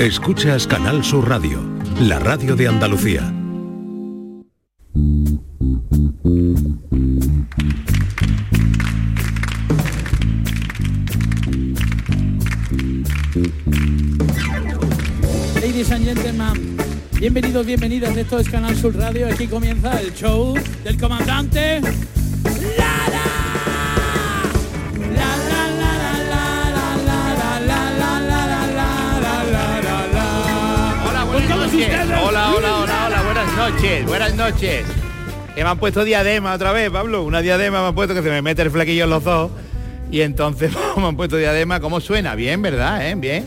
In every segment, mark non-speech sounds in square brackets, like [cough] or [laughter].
Escuchas Canal Sur Radio, la radio de Andalucía. Ladies and gentlemen, bienvenidos, bienvenidas. Esto es Canal Sur Radio. Aquí comienza el show del comandante noches. Hola, hola, hola, hola, buenas noches, buenas noches. Que me han puesto diadema otra vez, Pablo. Una diadema me han puesto que se me mete el flequillo en los ojos. Y entonces [laughs] me han puesto diadema. ¿Cómo suena? Bien, ¿verdad? eh? Bien.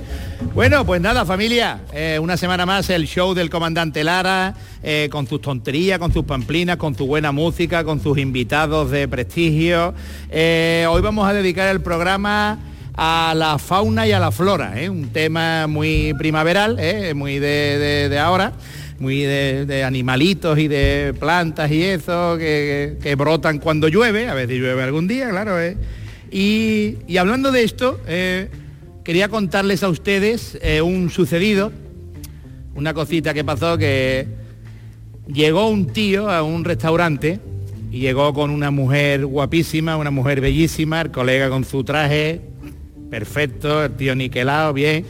Bueno, pues nada, familia. eh, una semana más el show del comandante Lara, eh, con sus tonterías, con sus pamplinas, con su buena música, con sus invitados de prestigio. Eh, hoy vamos a dedicar el programa a la fauna y a la flora, ¿eh? un tema muy primaveral, ¿eh? muy de, de- ahora, muy de, animalitos y de plantas y eso, que, brotan cuando llueve, a veces llueve algún día, claro. ¿eh? Y, y hablando de esto, quería contarles a ustedes un sucedido, una cosita que pasó que llegó un tío a un restaurante y llegó con una mujer guapísima, una mujer bellísima, el colega con su traje perfecto, el tío niquelado, bien.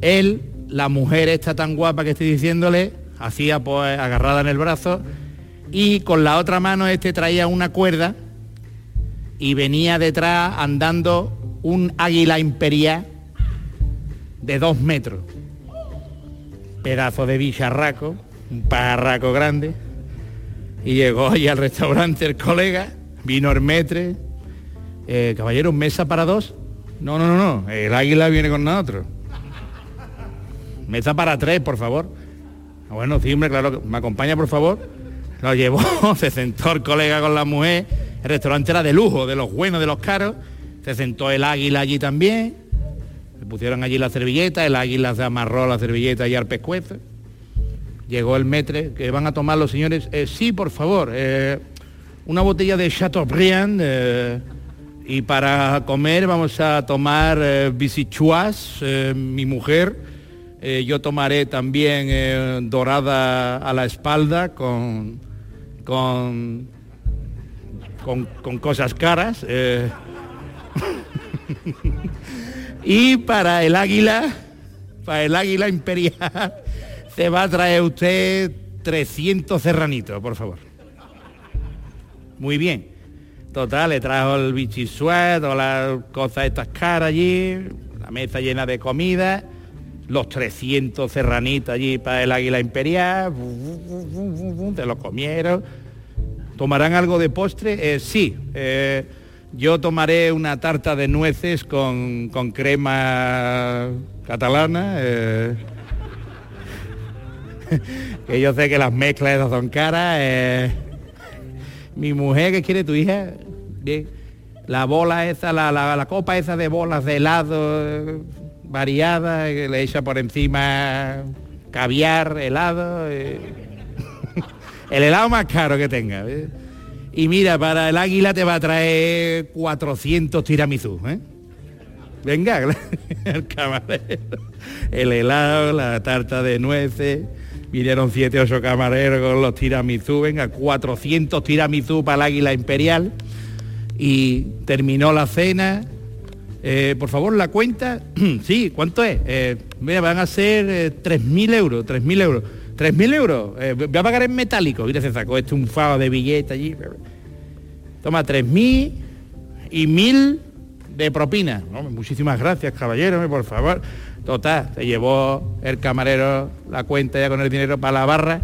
Él, la mujer esta tan guapa que estoy diciéndole, hacía pues agarrada en el brazo y con la otra mano este traía una cuerda y venía detrás andando un águila imperial de dos metros. Pedazo de bicharraco, un pajarraco grande. Y llegó allí al restaurante el colega, vino el metre, eh, caballero, mesa para dos. No, no, no, no, el águila viene con nosotros. Mesa para tres, por favor. Bueno, sí, hombre, claro, me acompaña, por favor. Lo llevó, [laughs] se sentó el colega con la mujer. El restaurante era de lujo, de los buenos, de los caros. Se sentó el águila allí también. Se pusieron allí la servilleta, el águila se amarró la servilleta y al pescuezo. Llegó el metre, que van a tomar los señores. Eh, sí, por favor, eh, una botella de Chateaubriand. eh, y para comer vamos a tomar eh, bisichuas, eh, mi mujer. Eh, yo tomaré también eh, dorada a la espalda con, con, con, con cosas caras. [laughs] y para el águila, para el águila imperial, [laughs] se va a traer usted 300 serranitos, por favor. Muy bien. Total, le trajo el bichisuet o las cosas estas caras allí, la mesa llena de comida, los 300 serranitos allí para el águila imperial, se lo comieron. ¿Tomarán algo de postre? Eh, sí, eh, yo tomaré una tarta de nueces con, con crema catalana. eh, [laughs] que yo sé que las mezclas esas son caras. Eh, mi mujer, ¿qué quiere tu hija? Bien. La bola esa, la, la- la copa esa de bolas de helado eh, variada, que le echa por encima caviar, helado. eh. [laughs] el helado más caro que tenga. Y mira, para el águila te va a traer 400 tiramisú. ¿eh? Venga, [laughs] el camarero, el helado, la tarta de nueces, vinieron siete o ocho camareros con los tiramisú, venga, 400 tiramisú para el águila imperial y terminó la cena. Eh, por favor, la cuenta, [clears throat] sí, ¿cuánto es? Eh, mira, van a ser eh, 3.000 euros, 3.000 euros. 3.000 euros, eh, voy a pagar en metálico. Mira, se sacó este un fado de billete allí. Toma 3.000 y 1.000 de propina. No, muchísimas gracias, caballero, por favor. Total, se llevó el camarero la cuenta ya con el dinero para la barra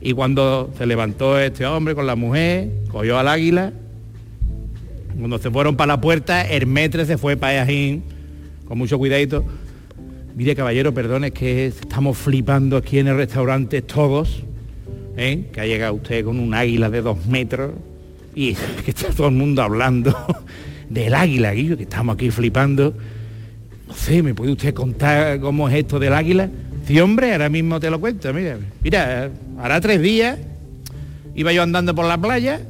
y cuando se levantó este hombre con la mujer, cogió al águila, cuando se fueron para la puerta, el metre se fue para Ajín, con mucho cuidadito. Mire, caballero, perdone, es que estamos flipando aquí en el restaurante todos, ¿eh? que ha llegado usted con un águila de dos metros y [laughs] que está todo el mundo hablando [laughs] del águila, que estamos aquí flipando. No ¿me puede usted contar cómo es esto del águila? Sí, hombre, ahora mismo te lo cuento, mira. Mira, hará tres días iba yo andando por la playa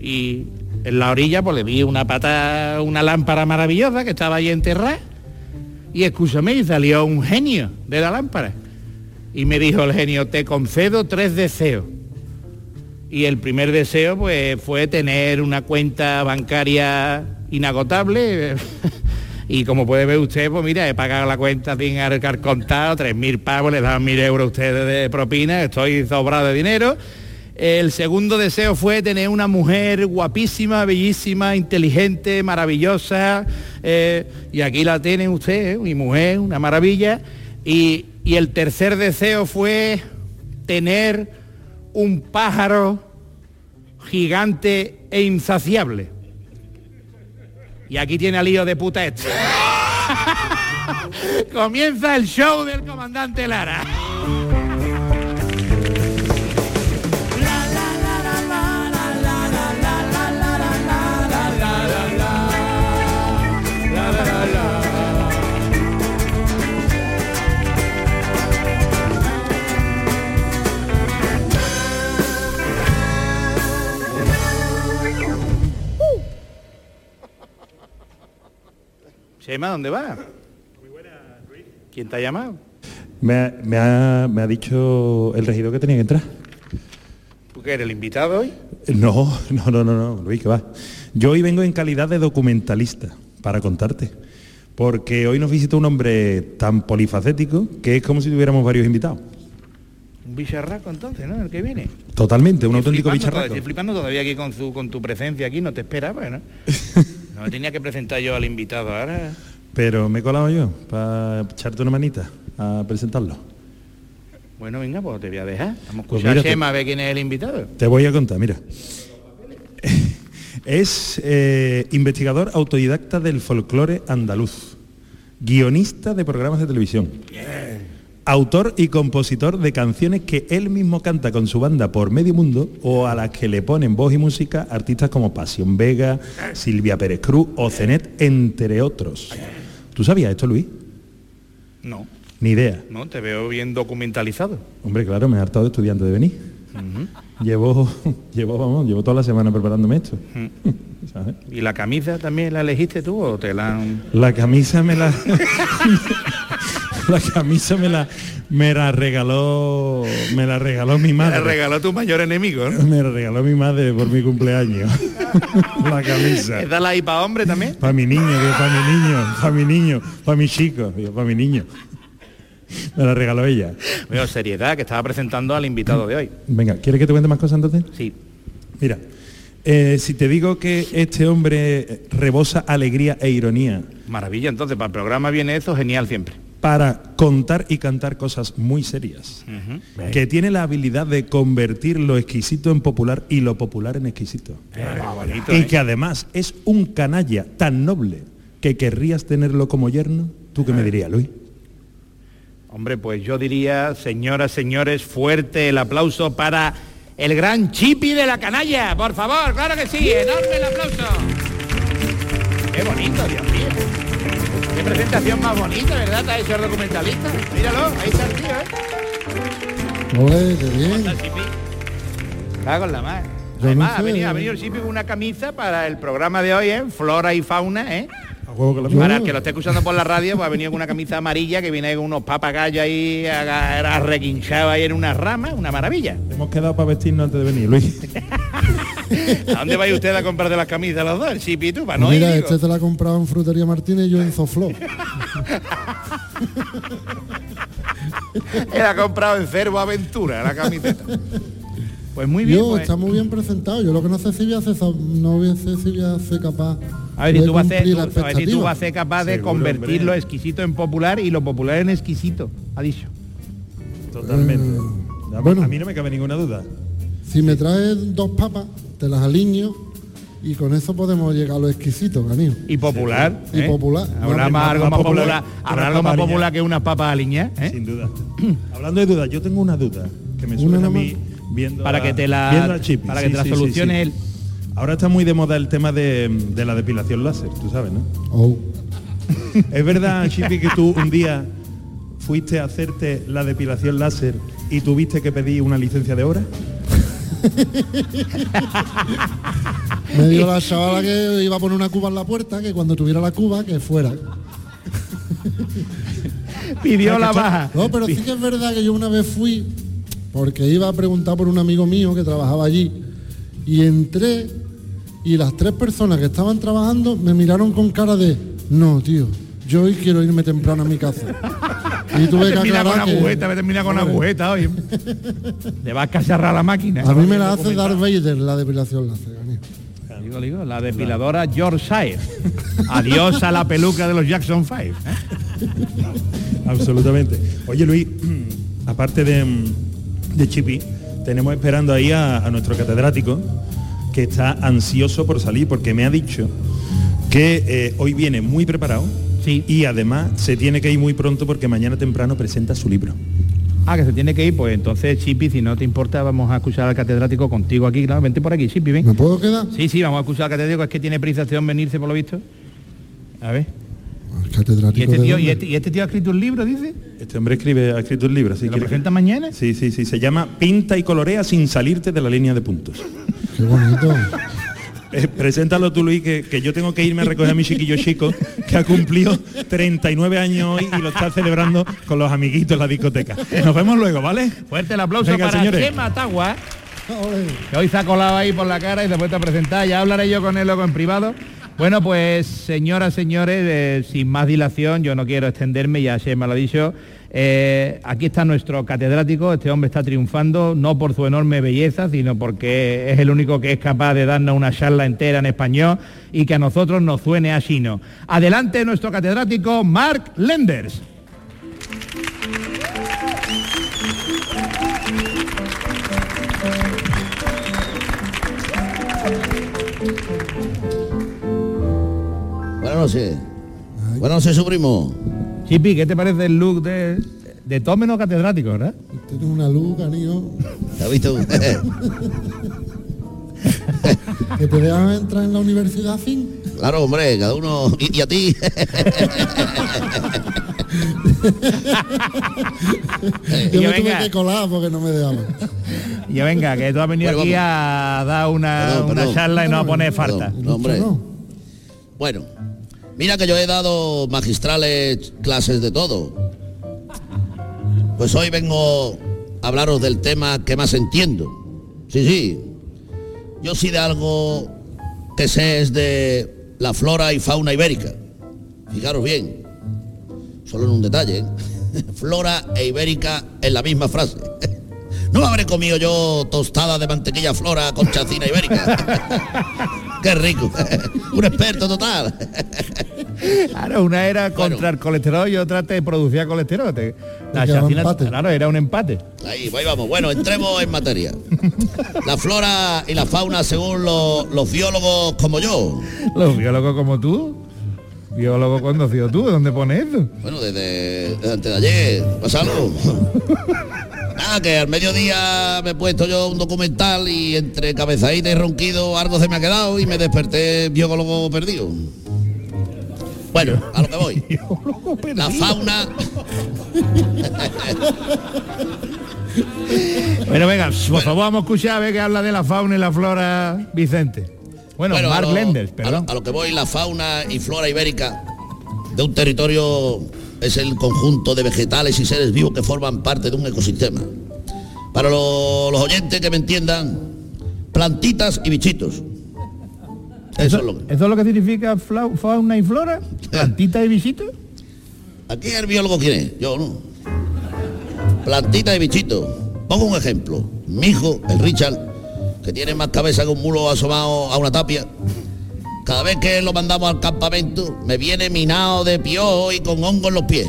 y en la orilla pues le vi una pata, una lámpara maravillosa que estaba ahí enterrada. Y escúchame, y salió un genio de la lámpara. Y me dijo el genio, te concedo tres deseos. Y el primer deseo pues fue tener una cuenta bancaria inagotable. [laughs] y como puede ver usted, pues mira, he pagado la cuenta sin haber contado, 3.000 pavos, le dan 1.000 euros a ustedes de propina, estoy sobrado de dinero. El segundo deseo fue tener una mujer guapísima, bellísima, inteligente, maravillosa. eh, y aquí la tiene usted, ¿eh? mi mujer, una maravilla. Y, y el tercer deseo fue tener un pájaro gigante e insaciable. Y aquí tiene al lío de puta [laughs] este. Comienza el show del comandante Lara. Chema, ¿dónde va? ¿Quién te ha llamado? Me ha, me ha- me ha dicho el regidor que tenía que entrar. ¿Tú que eres el invitado hoy? No, no, no, no, no, Luis, que va. Yo hoy vengo en calidad de documentalista para contarte. Porque hoy nos visita un hombre tan polifacético que es como si tuviéramos varios invitados. Un bicharraco entonces, ¿no? El que viene. Totalmente, un Estoy auténtico bicharraco. Estoy flipando todavía aquí con, su, con tu presencia aquí, no te esperaba, ¿no? [laughs] No tenía que presentar yo al invitado ahora. Pero me he colado yo para echarte una manita a presentarlo. Bueno, venga, pues te voy a dejar. Vamos a Pues escuchar a Chema a ver quién es el invitado. Te voy a contar, mira. [laughs] Es eh, investigador autodidacta del folclore andaluz, guionista de programas de televisión, autor y compositor de canciones que él mismo canta con su banda por medio mundo o a las que le ponen voz y música artistas como Pasión Vega, Silvia Pérez Cruz o Cenet, entre otros. ¿Tú sabías esto, Luis? No, Ni idea. no, te veo bien documentalizado. Hombre, claro, me he hartado de estudiante de venir. Llevo, [laughs] llevo, vamos, llevo toda la semana preparándome esto. ¿sabes? ¿Y la camisa también la elegiste tú o te la han... La camisa me la. [laughs] [laughs] la camisa me la me la regaló me la regaló mi Te la madre. regaló tu mayor enemigo, ¿no? Me la regaló mi madre por mi cumpleaños. [laughs] la camisa. ¿Esta la hay para hombre también? Para mi niño, para mi niño, para mi niño, para mi chico, para mi niño. Me la regaló ella. Veo seriedad, que estaba presentando al invitado de hoy. Venga, ¿quieres que te cuente más cosas entonces? Sí. Mira, eh, si te digo que este hombre rebosa alegría e ironía Maravilla, entonces, para el programa viene eso, genial siempre. Para contar y cantar cosas muy serias, que tiene la habilidad de convertir lo exquisito en popular y lo popular en exquisito. bonito, y ¿eh? que además es un canalla tan noble que querrías tenerlo como yerno. ¿Tú qué me dirías, Luis? Hombre, pues yo diría, señoras, señores, fuerte el aplauso para el gran Chipi de la canalla, por favor, claro que sí, enorme el aplauso. Qué bonito, Dios mío. Qué presentación más bonita, ¿verdad? Te ha hecho el documentalista. Míralo, ahí está el tío, ¿eh? Qué bien. Está con la más. Además, no ha venido, ha venido el Chipi con una camisa para el programa de hoy, ¿eh? Flora y fauna, ¿eh? Para el que lo esté escuchando por la radio, pues ha venido con una camisa amarilla que viene con unos papagayos ahí aga- requinchados ahí en una rama, una maravilla. Hemos quedado para vestirnos antes de venir, Luis. [laughs] ¿A dónde vais usted a comprar de las camisas los dos? El Chipi y tú, para no Mira, este te la ha comprado en Frutería Martínez y yo en Zoflo. Él ha comprado en Cervo Aventura la camiseta. Pues muy bien, Yo, pues. está muy bien presentado. Yo lo que no sé si voy a ser, no voy a ser si voy a ser capaz A ver si de tú vas a ser, tú- a ver si tú vas a ser capaz de Seguro, convertir hombre. lo exquisito en popular y lo popular en exquisito, ha dicho. Totalmente. Eh, bueno. A mí no me cabe ninguna duda. Si me traes dos papas, te las alineo y con eso podemos llegar a lo exquisito, Ganío. Y popular. Y ¿eh? popular. Habrá Más- más, algo más popular popular. Habrá algo más papas popular que unas papas aliñadas, ¿eh? Sin duda. [clears throat] Hablando de dudas, yo tengo una duda que me suena a mí viendo Para a- que te la- Chipi. para que te la solucione él. Ahora está muy de moda el tema de, de la depilación láser, tú sabes, ¿no? Oh. [laughs] ¿Es verdad, Chipi, que tú un día fuiste a hacerte la depilación láser y tuviste que pedir una licencia de obra? Me dijo la chavala que iba a poner una cuba en la puerta, que cuando tuviera la cuba, que fuera. Pidió la Ah, está- baja. No, pero sí que es verdad que yo una vez fui, porque iba a preguntar por un amigo mío que trabajaba allí, y entré y las tres personas que estaban trabajando me miraron con cara de, no, tío, yo hoy quiero irme temprano a mi casa. Y tuve que termina con que- agujeta, me termina con agujeta hoy. [laughs] Le vas a cacharrar la máquina. A mí me la hace Darth Vader la depilación láser. Digo, digo, la depiladora Yorkshire. Adiós a la peluca de los Jackson 5. ¿eh? [laughs] Absolutamente. Oye Luis, [clears throat] aparte de, de Chipi, tenemos esperando ahí a, a nuestro catedrático que está ansioso por salir porque me ha dicho que eh, hoy viene muy preparado Sí. y además se tiene que ir muy pronto porque mañana temprano presenta su libro. Ah, que se tiene que ir, pues entonces, Chipi, si no te importa, vamos a escuchar al catedrático contigo aquí. Claro, vente por aquí, Chipi, ven. ¿Me puedo quedar? Sí, sí, vamos a escuchar al catedrático, es que tiene prisa este hombre venirse por lo visto. A ver. ¿Y este, tío, y, este, y este tío ha escrito un libro, dice? Este hombre escribe, ha escrito el libro, así ¿Lo que presenta mañana? Sí, sí, sí, se llama Pinta y colorea sin salirte de la línea de puntos. Qué bonito. Eh, preséntalo tú, Luis, que, que yo tengo que irme a recoger a mi chiquillo chico, que ha cumplido 39 años hoy y lo está celebrando con los amiguitos en la discoteca. Nos vemos luego, ¿vale? Fuerte el aplauso Venga, para señores. Chema Tagua, Ole. que hoy se ha colado ahí por la cara y se ha puesto a presentar. Ya hablaré yo con él luego en privado. Bueno, pues señoras, señores, eh, sin más dilación, yo no quiero extenderme, ya Chema lo ha dicho. Eh, aquí está nuestro catedrático, este hombre está triunfando, no por su enorme belleza, sino porque es el único que es capaz de darnos una charla entera en español y que a nosotros nos suene a chino. Adelante nuestro catedrático, Mark Lenders. Buenas noches. Buenas noches, su primo. Chipi, ¿qué te parece el look de, de todo menos catedrático, verdad? Tienes una luz, canijo. ¿Te has visto? [laughs] Que te dejan entrar en la universidad sin. claro, hombre, cada uno. ¿Y, y a ti? [laughs] Yo me tuve venga. que colar porque no me dejaban. Y venga, que tú has venido Bueno, aquí vamos. a dar una, Perdón, una perdón. charla y no a poner farta. Perdón. No, hombre. No. bueno, mira que yo he dado magistrales clases de todo. Pues hoy vengo a hablaros del tema que más entiendo. Sí, sí. Yo sí de algo que sé es de la flora y fauna ibérica. Fijaros bien. Solo en un detalle. ¿eh? [laughs] Flora e ibérica en la misma frase. [laughs] No habré comido yo tostada de mantequilla flora con chacina ibérica. [laughs] Qué rico. [laughs] Un experto total. Claro, una era Bueno. contra el colesterol y otra te producía colesterol. Te- la chacina- claro, era un empate. Ahí, ahí vamos. Bueno, entremos en materia. La flora y la fauna según lo- los biólogos como yo. Los biólogos como tú. Biólogo conocido tú, ¿dónde pones eso? Bueno, desde, desde antes de ayer. ¿Pasa algo? Nada, que al mediodía me he puesto yo un documental y entre cabezadita y ronquido algo se me ha quedado y me desperté biólogo perdido. Bueno, a lo que voy. La fauna, Bueno, venga, por favor, vamos a escuchar a ver qué habla de la fauna y la flora Vicente. Bueno, bueno, a Mark lo- Lenders, perdón. a lo que voy, la fauna y flora ibérica de un territorio es el conjunto de vegetales y seres vivos que forman parte de un ecosistema. Para lo- los oyentes que me entiendan, plantitas y bichitos. Eso, es lo que... ¿Eso es lo que significa fauna y flora? [laughs] ¿Plantita y visita? Aquí el biólogo quién es, yo no. Plantita y bichito. Pongo un ejemplo. Mi hijo, el Richard, que tiene más cabeza que un mulo asomado a una tapia. Cada vez que lo mandamos al campamento, me viene minado de piojo y con hongo en los pies.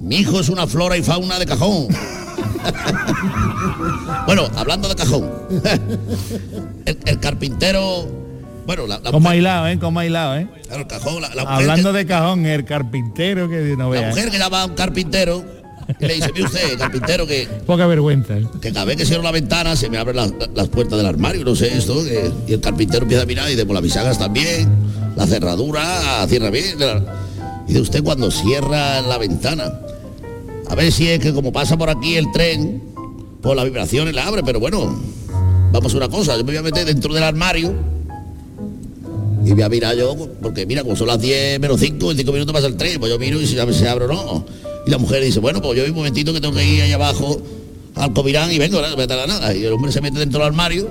Mi hijo es una flora y fauna de cajón. [laughs] bueno, hablando de cajón. [laughs] el, el carpintero, bueno, la, la Como mujer- aislado, ¿eh? Como aislado, ¿eh? claro, el cajón, la, la mujer Hablando que- de cajón, el carpintero que no la vea. ¿eh? mujer que llama a un carpintero y le dice, mire usted, carpintero, que, Poca vergüenza. ¿eh? que cada vez que cierro la ventana se me abren las, las puertas del armario, no sé esto, que- y el carpintero empieza a mirar y dice, pues las bisagas también, la cerradura, cierra bien. Y de usted cuando cierra la ventana, a ver si es que como pasa por aquí el tren, pues las vibraciones la abre, pero bueno, vamos a una cosa, yo me voy a meter dentro del armario Y voy a mirar yo, porque mira, como son las 10 menos 5, en 5 minutos pasa el tren, pues yo miro y si se abre o no. Y la mujer dice, bueno, pues yo un momentito que tengo que ir ahí abajo al Comirán y vengo, no me la nada. Y el hombre se mete dentro del armario.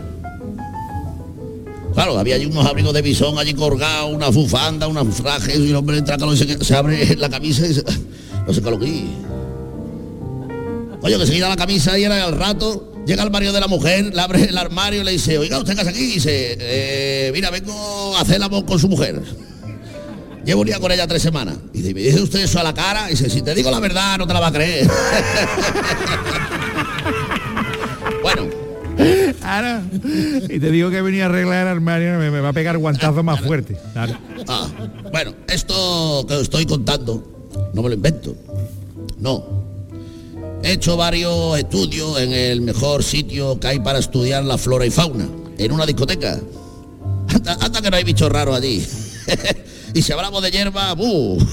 Claro, había allí unos abrigos de bisón allí colgados, una bufanda, unos trajes, y el hombre entra y se, abre la camisa y se, no sé qué lo que Oye, que se quita la camisa y era al rato Llega al marido de la mujer, le abre el armario y le dice, oiga, usted casa aquí, y dice, eh, mira, vengo a hacer la voz con su mujer. Llevo un día con ella tres semanas. Y dice, ¿me dice usted eso a la cara? Y dice, si te digo la verdad, no te la va a creer. [laughs] bueno. Ahora, y te digo que venía a arreglar el armario, me, va a pegar guantazo más fuerte. Ah, bueno, esto que os estoy contando, no me lo invento. No, He hecho varios estudios en el mejor sitio que hay para estudiar la flora y fauna, en una discoteca. Hasta, que no hay bichos raros allí. [laughs] y si hablamos de hierba, ¡buh! [laughs]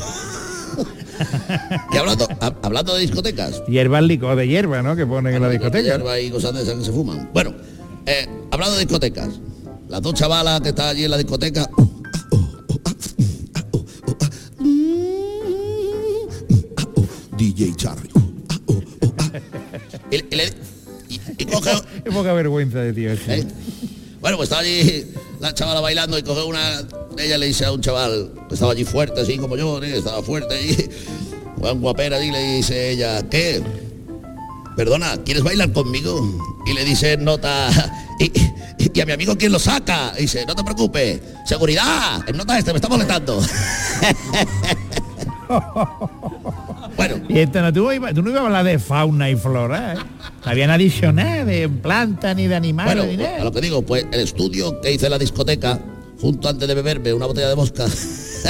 y hablando, hablando de discotecas. Hierba licor de hierba, ¿no? Que ponen en la discoteca. Hierba y cosas de esas que se fuman. Bueno, eh, hablando de discotecas. Las dos chavalas que están allí en la discoteca. DJ Charlie. y, coge... [laughs] Qué poca vergüenza de tío. ¿Eh? Bueno, pues estaba allí la chavala bailando y coge una... Ella le dice a un chaval que estaba allí fuerte, así como yo, ¿eh? estaba fuerte y [laughs] un guapera y le dice ella, ¿qué? Perdona, ¿quieres bailar conmigo? Y le dice nota... [laughs] Y, y, a mi amigo quién lo saca. Y dice, no te preocupes, seguridad, en nota este me está molestando. [laughs] Bueno. Y esto no, tú, tú, no ibas a hablar de fauna y flora, ¿eh? No habían de planta ni de animales. Bueno, ni a lo que digo, pues el estudio que hice en la discoteca, junto antes de beberme una botella de mosca,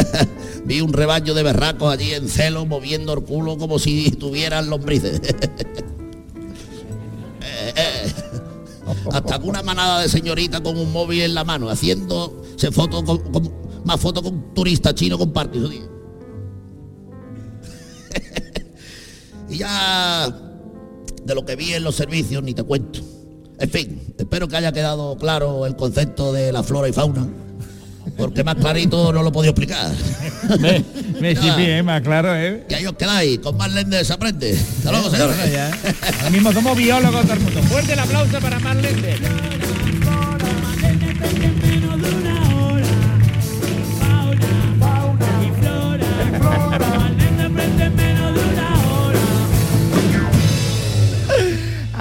[laughs] vi un rebaño de berracos allí en celo moviendo el culo como si tuvieran lombrices. [laughs] Eh, eh. Hasta una manada de señorita con un móvil en la mano, haciendo se foto con, más fotos con turista chino con Parkinson. Y ya de lo que vi en los servicios ni te cuento. En fin, espero que haya quedado claro el concepto de la flora y fauna. Porque más clarito no lo podido explicar. Me, me bien, más claro, ¿eh? Y ahí os quedáis, con más lentes se aprende. Hasta luego, señores. Ahora mismo somos biólogos todo el mundo. Fuerte el aplauso para más lentes.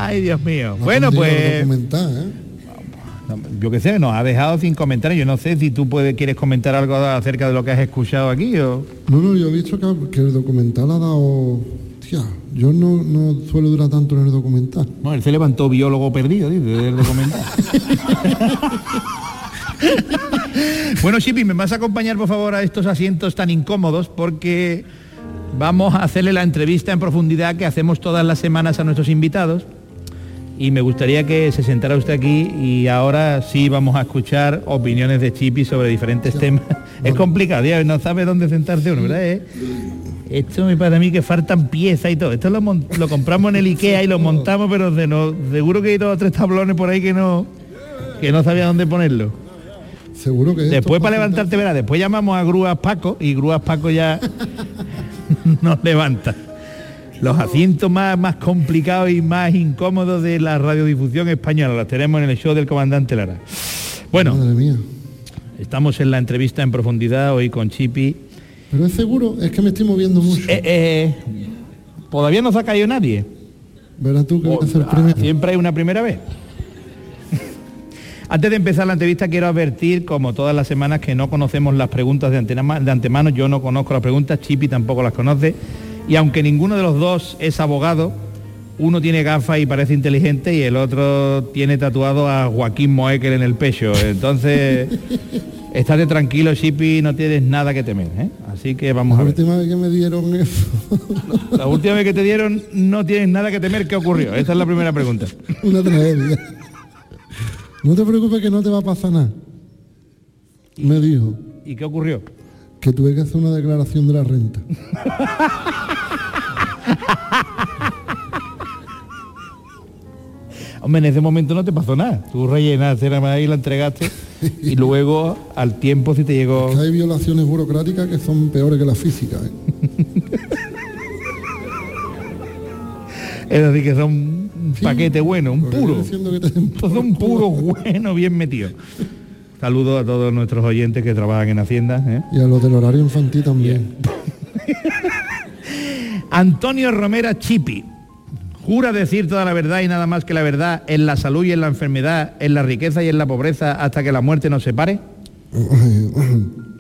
Ay, Dios mío. bueno, pues... ¿eh? Yo qué sé, nos ha dejado sin comentarios. Yo no sé si tú puedes, quieres comentar algo acerca de lo que has escuchado aquí o... No, no, yo he visto que, el documental ha dado... Tía, yo no, suelo durar tanto en el documental. No, él se levantó biólogo perdido, dice, del documental. [laughs] bueno, Shippy, ¿me vas a acompañar, por favor, a estos asientos tan incómodos? Porque vamos a hacerle la entrevista en profundidad que hacemos todas las semanas a nuestros invitados y me gustaría que se sentara usted aquí y ahora sí vamos a escuchar opiniones de Chipi sobre diferentes temas. [laughs] Es complicado, ya no sabe dónde sentarse uno, ¿verdad? Eh, esto me parece a mí que faltan piezas y todo. Esto lo, compramos en el Ikea y lo montamos, pero de no, seguro que hay dos o tres tablones por ahí que no, que no sabía dónde ponerlo. Seguro que... Después para levantarte, verá, después llamamos a Grúas Paco y Grúas Paco ya [laughs] nos levanta los asientos más, más complicados y más incómodos de la radiodifusión española. Los tenemos en el show del comandante Lara. Bueno, estamos en la entrevista en profundidad hoy con Chipi. Pero es seguro, es que me estoy moviendo mucho. Eh, eh, todavía no se ha caído nadie. Verás tú que Siempre hay una primera vez. [laughs] Antes de empezar la entrevista quiero advertir, como todas las semanas, que no conocemos las preguntas de, de antemano. Yo no conozco las preguntas, Chipi tampoco las conoce y aunque ninguno de los dos es abogado, uno tiene gafas y parece inteligente y el otro tiene tatuado a Joaquín Moekel en el pecho. Entonces, [laughs] estate tranquilo, Shippy, no tienes nada que temer. ¿eh? Así que vamos a ver. La última vez que me dieron eso. La última vez que te dieron, no tienes nada que temer. ¿Qué ocurrió? Esta es la primera pregunta. [laughs] Una tragedia. No te preocupes que no te va a pasar nada. Me dijo. ¿Y qué ocurrió? que tuve que hacer una declaración de la renta. [laughs] [laughs] Hombre, en ese momento no te pasó nada. Tú rellenaste nada más y la entregaste. y luego al tiempo si te llegó... Que hay violaciones burocráticas que son peores que la física. ¿eh? [laughs] Es decir, que son un paquete bueno, un puro. Son puros bueno, bien metido. Saludos a todos nuestros oyentes que trabajan en Hacienda. ¿eh? Y a los del horario infantil también. [laughs] Antonio Romera Chipi. Jura decir toda la verdad y nada más que la verdad en la salud y en la enfermedad, en la riqueza y en la pobreza hasta que la muerte nos separe. [laughs]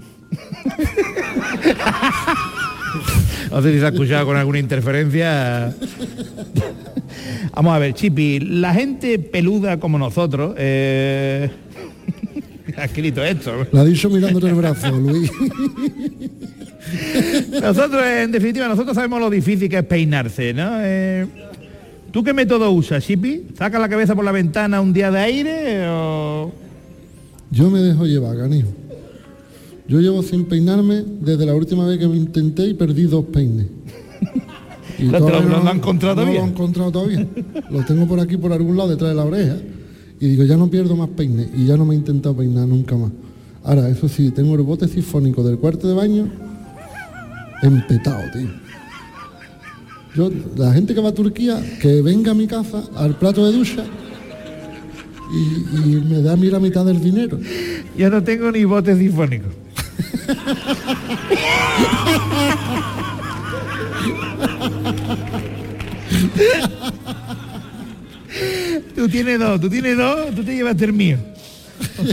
No sé si se ha escuchado con alguna interferencia. Vamos a ver, Chipi, la gente peluda como nosotros, eh... [laughs] ha escrito esto. Lo ha dicho mirándote el brazo, Luis. [laughs] [laughs] Nosotros, en definitiva, nosotros sabemos lo difícil que es peinarse, ¿no? Eh, ¿Tú qué método usas, Chipi? ¿Sacas la cabeza por la ventana un día de aire o...? Yo me dejo llevar, canijo. Yo llevo sin peinarme desde la última vez que me intenté y perdí dos peines. [laughs] Y ¿Lo- te lo- han encontrado no todavía? lo he encontrado todavía. Lo tengo por aquí, por algún lado, detrás de la oreja. Y digo, ya no pierdo más peines. Y ya no me he intentado peinar nunca más. Ahora, eso sí, tengo el bote sifónico del cuarto de baño empetado, tío. Yo, la gente que va a Turquía, que venga a mi casa al plato de ducha y, y me da a mí la mitad del dinero. Yo no tengo ni bote sinfónico. [laughs] tú tienes dos, tú tienes dos, tú te llevaste el mío.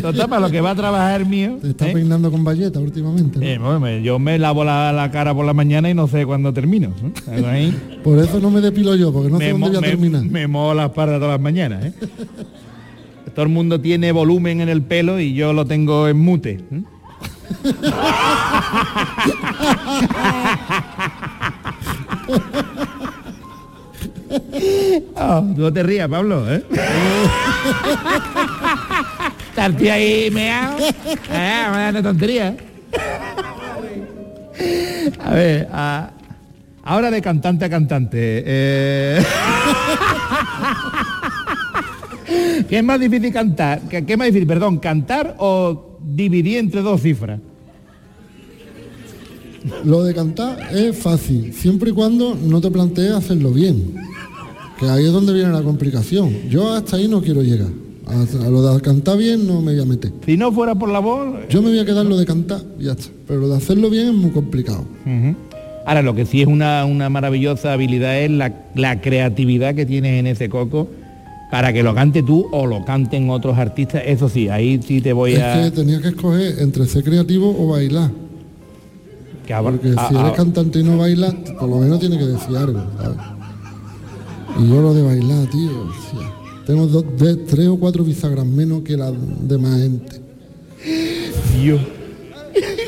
Total, para lo que va a trabajar mío. Te está ¿eh? peinando con valleta últimamente. ¿no? Eh, bueno, me- yo me lavo la, la cara por la mañana y no sé cuándo termino. Por eso no me depilo yo, porque no sé me, dónde voy a me- terminar. me mojo la espalda todas las mañanas. ¿eh? Todo el mundo tiene volumen en el pelo y yo lo tengo en mute. Oh, [laughs] no te rías, Pablo, ¿eh? [laughs] Estar tío ahí meao. Eh, [laughs] me da tontería. A ver, a- ahora de cantante a cantante. eh. [laughs] ¿Qué es más difícil cantar? ¿Qué, qué es más difícil, perdón, cantar o dividir entre dos cifras? Lo de cantar es fácil, siempre y cuando no te plantees hacerlo bien. Que ahí es donde viene la complicación. Yo hasta ahí no quiero llegar. A, a lo de cantar bien no me voy a meter. Si no fuera por la voz... Yo me voy a quedar lo de cantar ya está. Pero lo de hacerlo bien es muy complicado. Ahora, lo que sí es una, una maravillosa habilidad es la, la creatividad que tienes en ese coco para que lo cante tú o lo canten otros artistas. Eso sí, ahí sí te voy Es a... que tenías que escoger entre ser creativo o bailar. que Porque a- si eres a- cantante y no bailas, por lo menos tiene que decir algo. ¿sabes? Y yo lo de bailar, tío. hostia. Tengo dos, de- tres o cuatro bisagras menos que la demás gente. Dios.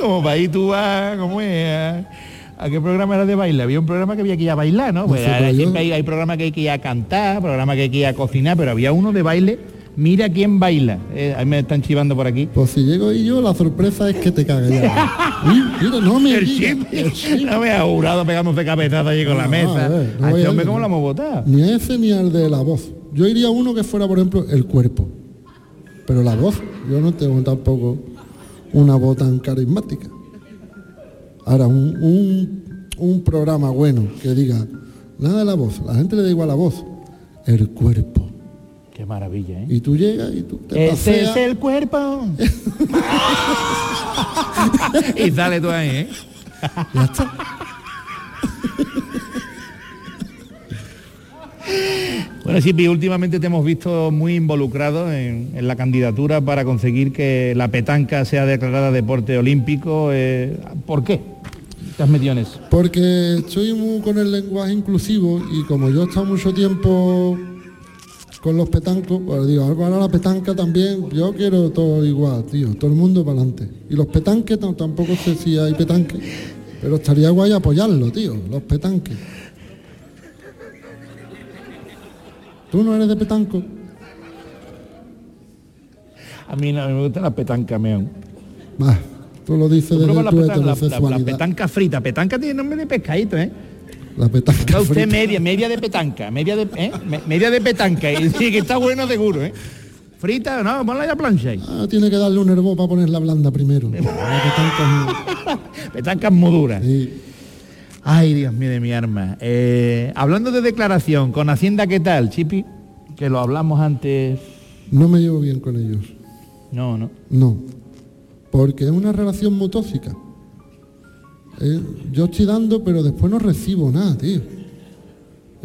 Como para ahí tú vas, ¿cómo es? ¿A, a qué programa era de baile? Había un programa que había que ir a bailar, ¿no? Pues ahora siempre hay, hay programas que hay que ir a cantar, programas que hay que ir a cocinar, pero había uno de baile, mira quién baila. Eh, ahí me están chivando por aquí. Pues si llego y yo, la sorpresa es que te cagas ya. [laughs] Mira, no me El chip, el chip. no me ha jurado pegándose cabezazos allí con la No, mesa. a ver, no a voy este hombre. ¿cómo lo hemos votado? Ni a ese ni al de la voz. Yo iría a uno que fuera, por ejemplo, el cuerpo. Pero la voz, yo no tengo tampoco una voz tan carismática. Ahora, un, un, un programa bueno que diga, nada de la voz, la gente le da igual la voz, el cuerpo. Qué maravilla, ¿eh? Y tú llegas y tú te Ese paseas. es el cuerpo. [laughs] y sale tú ahí, ¿eh? Ya está. [laughs] Bueno, Chipi, últimamente te hemos visto muy involucrado en, la candidatura para conseguir que la petanca sea declarada deporte olímpico. eh, ¿Por qué? ¿Te has? Porque estoy con el lenguaje inclusivo y como yo he estado mucho tiempo con los petancos, pues digo, ahora la petanca también, yo quiero todo igual, tío, todo el mundo para adelante. Y los petanques tam- tampoco sé si hay petanques, pero estaría guay apoyarlo, tío, los petanques. ¿Tú no eres de petanco? A mí no me gusta la petanca, meón. Va, tú lo dices desde la, tu petanca, la- la- la petanca frita. Petanca tiene nombre de pescadito, ¿eh? La petanca. Va usted frita. media, media de petanca, media de, ¿eh? Me- media de petanca. Y sí, que está bueno seguro, ¿eh? Frita, no, ponla ya a plancha ahí. Ah, tiene que darle un herbo para ponerla blanda primero. [laughs] Que tanto- Petancas muy duras. sí. Ay, Dios mío de mi arma. Eh, hablando de declaración, con Hacienda, ¿qué tal, Chipi? Que lo hablamos antes. No me llevo bien con ellos. No, no. No. Porque es una relación muy tóxica. Eh, yo estoy dando, pero después no recibo nada, tío.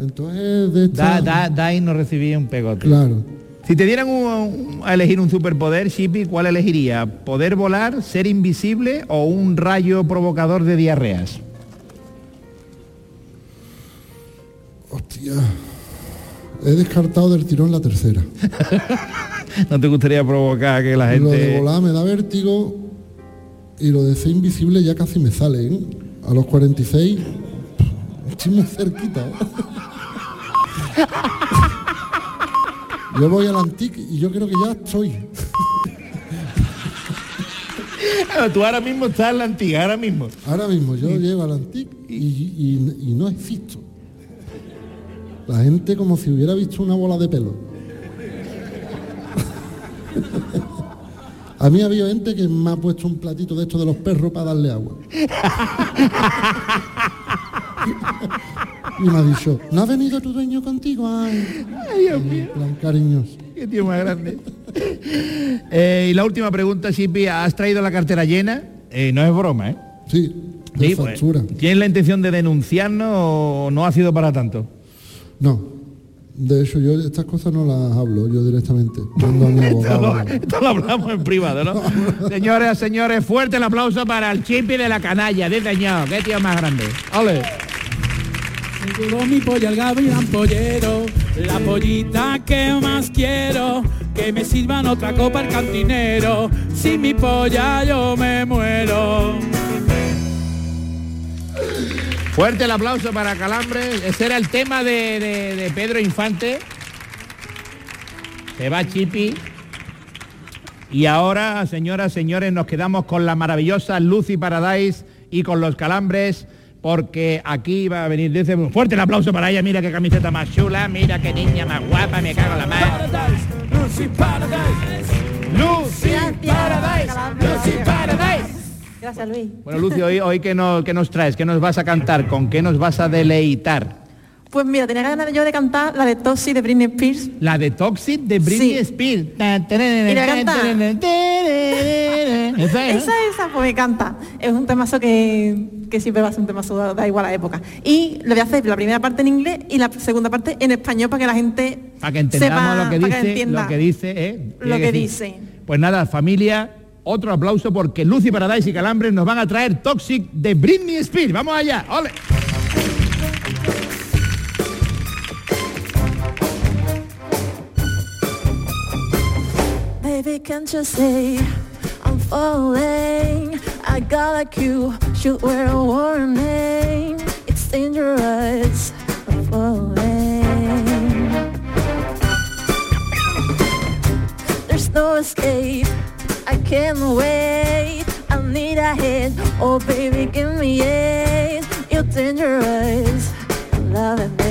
Entonces, de esta... Da, da, da y no recibí un pegote. Claro. Si te dieran un- un- a elegir un superpoder, Chipi, ¿cuál elegiría? ¿Poder volar, ser invisible o un rayo provocador de diarreas? Hostia. He descartado del tirón la tercera. [laughs] ¿No te gustaría provocar que la Lo de gente... volar me da vértigo y lo de ser invisible ya casi me sale. ¿eh? A los 46 estoy muy cerquita. ¿eh? [laughs] Yo voy al antique y yo creo que ya estoy. Tú ahora mismo estás en la antigua, ahora mismo. Ahora mismo yo llego al antique y, y- y no existo. La gente como si hubiera visto una bola de pelo. A mí ha habido gente que me ha puesto un platito de estos de los perros para darle agua. y me ha dicho, ¿no ha venido tu dueño contigo? Ay, plan cariñoso. Qué tío más grande. Eh, y la última pregunta, Chipi, ¿has traído la cartera llena? Eh, no es broma, ¿eh? Sí, de Sí, pues, factura. ¿Tienes la intención de denunciarnos o no ha sido para tanto? No. De hecho, yo estas cosas no las hablo yo directamente. Mando a mi Esto lo, esto lo hablamos en privado, ¿no? [laughs] Señores, señores, fuerte el aplauso para el Chipi de la canalla, de Dañado. Qué tío más grande. ¡Ole! Llegó mi polla al gavilán pollero, la pollita que más quiero, que me sirvan otra copa el cantinero, sin mi polla yo me muero. Fuerte el aplauso para Calambres. Ese era el tema de, de- Pedro Infante. Se va Chipi. Y ahora, señoras, señores, nos quedamos con la maravillosa Lucy Paradise y con los calambres, porque aquí va a venir, dice, fuerte el aplauso para ella, mira qué camiseta más chula, mira qué niña más guapa, me cago en la madre. Lucy Paradise, Lucy Paradise, Lucy Paradise. Gracias, Luis. Bueno, Lucy, hoy, hoy ¿qué, nos, qué nos traes? ¿Qué nos vas a cantar? ¿Con qué nos vas a deleitar? Pues mira, tenía ganas yo de cantar la de Toxic de Britney Spears. La de Toxic de Britney Sí. Spears. Y la canta. Esa es. Esa, esa, pues me encanta. Es un temazo que, que siempre va a ser un temazo, da, igual la época. Y lo voy a hacer la primera parte en inglés y la segunda parte en español para que la gente Para que entendamos sepa- lo que dice, lo que dice, ¿eh? lo que dice. Pues nada, familia, otro aplauso porque Lucy Paradise y Calambres nos van a traer Toxic de Britney Spears. Vamos allá, ole. Baby, can't you say I'm falling? I got like you, should wear a warning. It's dangerous. I'm falling. There's no escape. I can't wait. I need a hit. Oh, baby, give me it. You're dangerous. Loving me.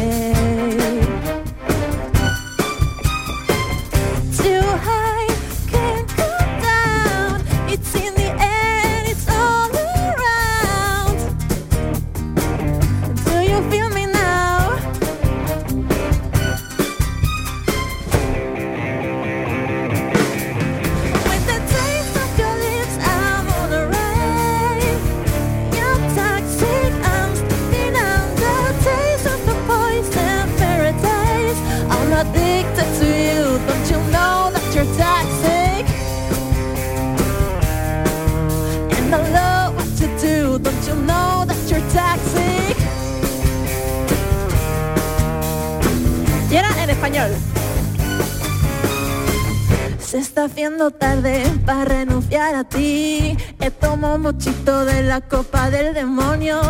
Se está haciendo tarde para renunciar a ti. He tomado muchito de la copa del demonio.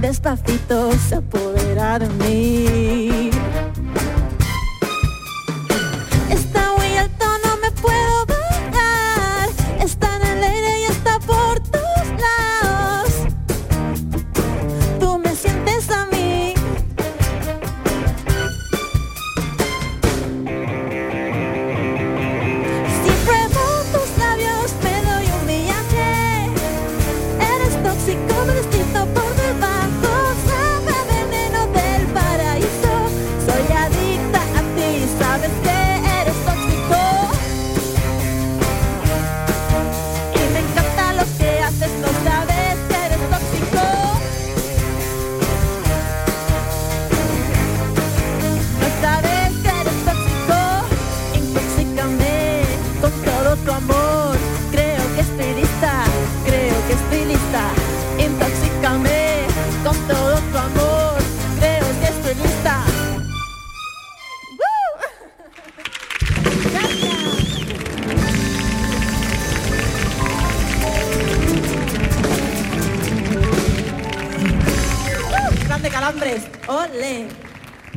Despacito se apodera de mí.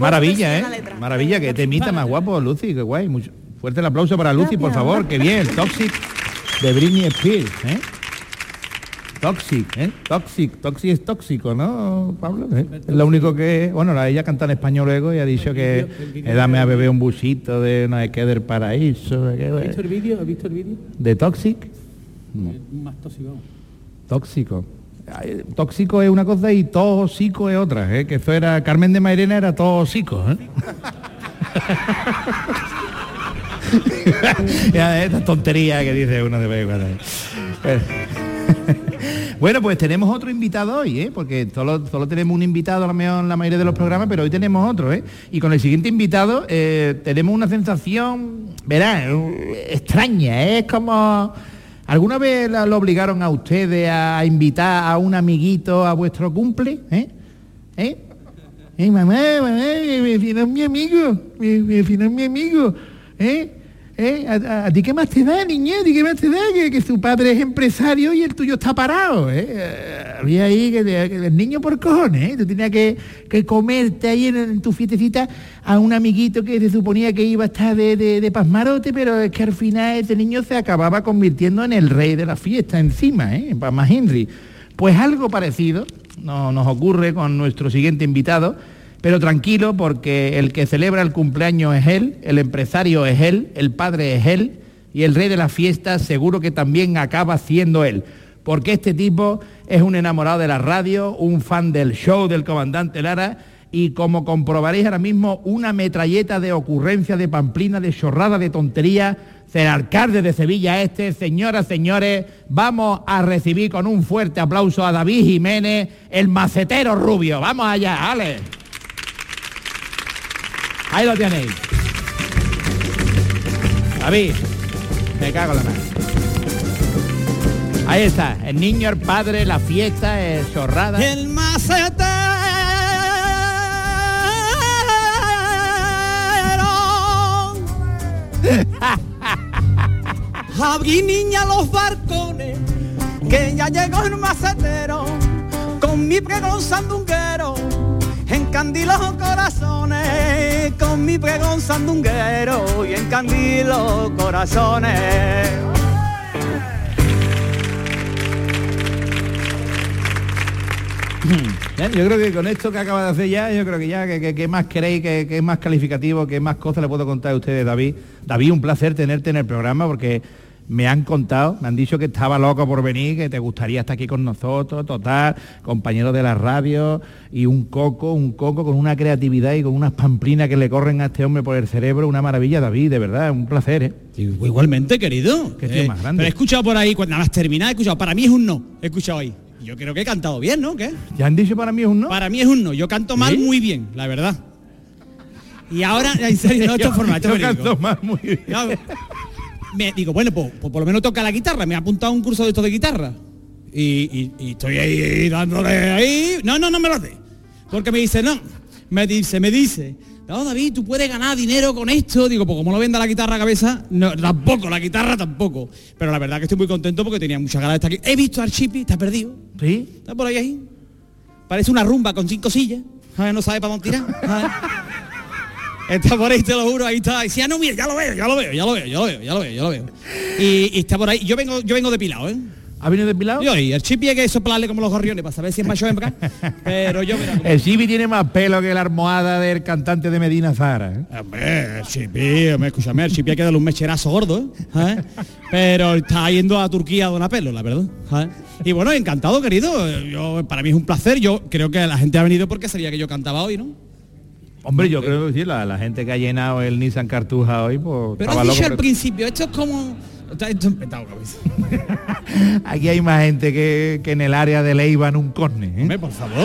Maravilla, ¿eh? Maravilla, que te imita más guapo, Lucy, qué guay. Mucho. Fuerte el aplauso para Lucy, por favor, qué bien. Toxic de Britney Spears, ¿eh? Toxic, ¿eh? Toxic, Toxic es tóxico, ¿no, Pablo? ¿Eh? Es lo único que... Bueno, la- ella canta en español luego y ha dicho que eh, dame a beber un busito de no sé qué del paraíso, de, qué, ¿Has visto el vídeo? ¿Has visto el vídeo? de Toxic. Más tóxico. Tóxico. Tóxico es una cosa y tóxico es otra, ¿eh? que eso era Carmen de Mairena era tóxico. ¿eh? [laughs] ya, estas tonterías que dice uno de vez. [laughs] Bueno, pues tenemos otro invitado hoy, ¿eh? porque solo, solo tenemos un invitado a lo mejor en la mayoría de los programas, pero hoy tenemos otro. ¿eh? Y con el siguiente invitado eh, tenemos una sensación, verá, eh, extraña, ¿eh? es como... ¿Alguna vez lo obligaron a ustedes a invitar a un amiguito a vuestro cumple? ¿Eh? ¿Eh? Eh, mamá, mamá, vecino es mi amigo, mi vecino es mi amigo, ¿eh? ¿Eh? ¿A, ti qué más te da, niña? ¿A qué más te da? Que, que su padre es empresario y el tuyo está parado, ¿eh? Eh, Había ahí que, el niño por cojones, ¿eh? Tú tenías que, que comerte ahí en, en tu fiestecita a un amiguito que se suponía que iba a estar de, de, pasmarote, pero es que al final ese niño se acababa convirtiendo en el rey de la fiesta encima, ¿eh? Para Henry. Pues algo parecido no- nos ocurre con nuestro siguiente invitado, pero tranquilo porque el que celebra el cumpleaños es él, el empresario es él, el padre es él y el rey de la fiesta seguro que también acaba siendo él. Porque este tipo es un enamorado de la radio, un fan del show del comandante Lara y como comprobaréis ahora mismo, una metralleta de ocurrencia, de pamplina, de chorrada, de tontería, el alcalde de Sevilla Este, señoras, señores, vamos a recibir con un fuerte aplauso a David Jiménez, el macetero rubio. Vamos allá, Ale. Ahí lo tenéis. David, me cago en la mano. Ahí está, el niño, el padre, la fiesta, el chorrada. El macetero. Abrí [laughs] niña los barcones, que ya llegó el macetero, con mi pregón sandunguero, encandilo corazones, con mi pregón sandunguero y encandilo corazones. Yo creo que con esto que acaba de hacer ya, yo creo que ya, que, que- que más queréis, que, que más calificativo, que más cosas le puedo contar a ustedes, David. David, un placer tenerte en el programa porque me han contado, me han dicho que estaba loco por venir, que te gustaría estar aquí con nosotros, total, compañero de la radio y un coco, un coco con una creatividad y con unas pamplinas que le corren a este hombre por el cerebro, una maravilla, David, de verdad, un placer, ¿eh? Igualmente, querido. Qué tío más grande. Pero he escuchado por ahí, cuando nada más he escuchado, para mí es un no. He escuchado ahí. Yo creo que he cantado bien, ¿no? ¿Qué? ¿Ya han dicho para mí es un no? Para mí es un no. Yo canto mal ¿Sí? muy bien, la verdad. Y ahora, en serio, no, esto es forma, [laughs] esto Yo canto mal muy bien. Ya, me digo, bueno, pues, pues por lo menos toca la guitarra. Me he apuntado a un curso de esto de guitarra. Y, y- y estoy ahí dándole ahí. No, no, no me lo hace. Porque me dice, no. Me dice, me dice. No, David, tú puedes ganar dinero con esto. Digo, pues como no venda la guitarra a cabeza, no, tampoco, la guitarra tampoco. Pero la verdad que estoy muy contento porque tenía muchas ganas de estar aquí. He visto al Chipi, está perdido. ¿Sí? Está por ahí ahí. Parece una rumba con cinco sillas. ¿sabes? No sabe para dónde tirar. [laughs] Está por ahí, te lo juro, ahí está. Y decía, no, mira, ya lo veo, ya lo veo, ya lo veo, ya lo veo, ya lo veo, ya lo veo. Y, y está por ahí. Yo vengo, yo vengo depilado, ¿eh? ¿Ha venido depilado? Yo, y el chipi hay que soplarle como los gorriones para saber si es macho o hembra. [laughs] Pero yo, mira. El Chibi tiene más pelo que la almohada del cantante de Medina Zara. ¿eh? Hombre, el chipi, hombre, escúchame, el chipi hay que darle un mecherazo gordo, ¿eh? ¿sabes? Pero está yendo a Turquía a donar pelo, la verdad. ¿sabes? Y bueno, encantado, querido. Yo, para mí es un placer. Yo creo que la gente ha venido porque sabía que yo cantaba hoy, ¿no? Hombre, yo creo que sí, la, la gente que ha llenado el Nissan Cartuja hoy, pues Pero has dicho al principio, esto es como... [laughs] Aquí hay más gente que, que en el área de Leiva en un corne. ¿eh? Hombre, por favor,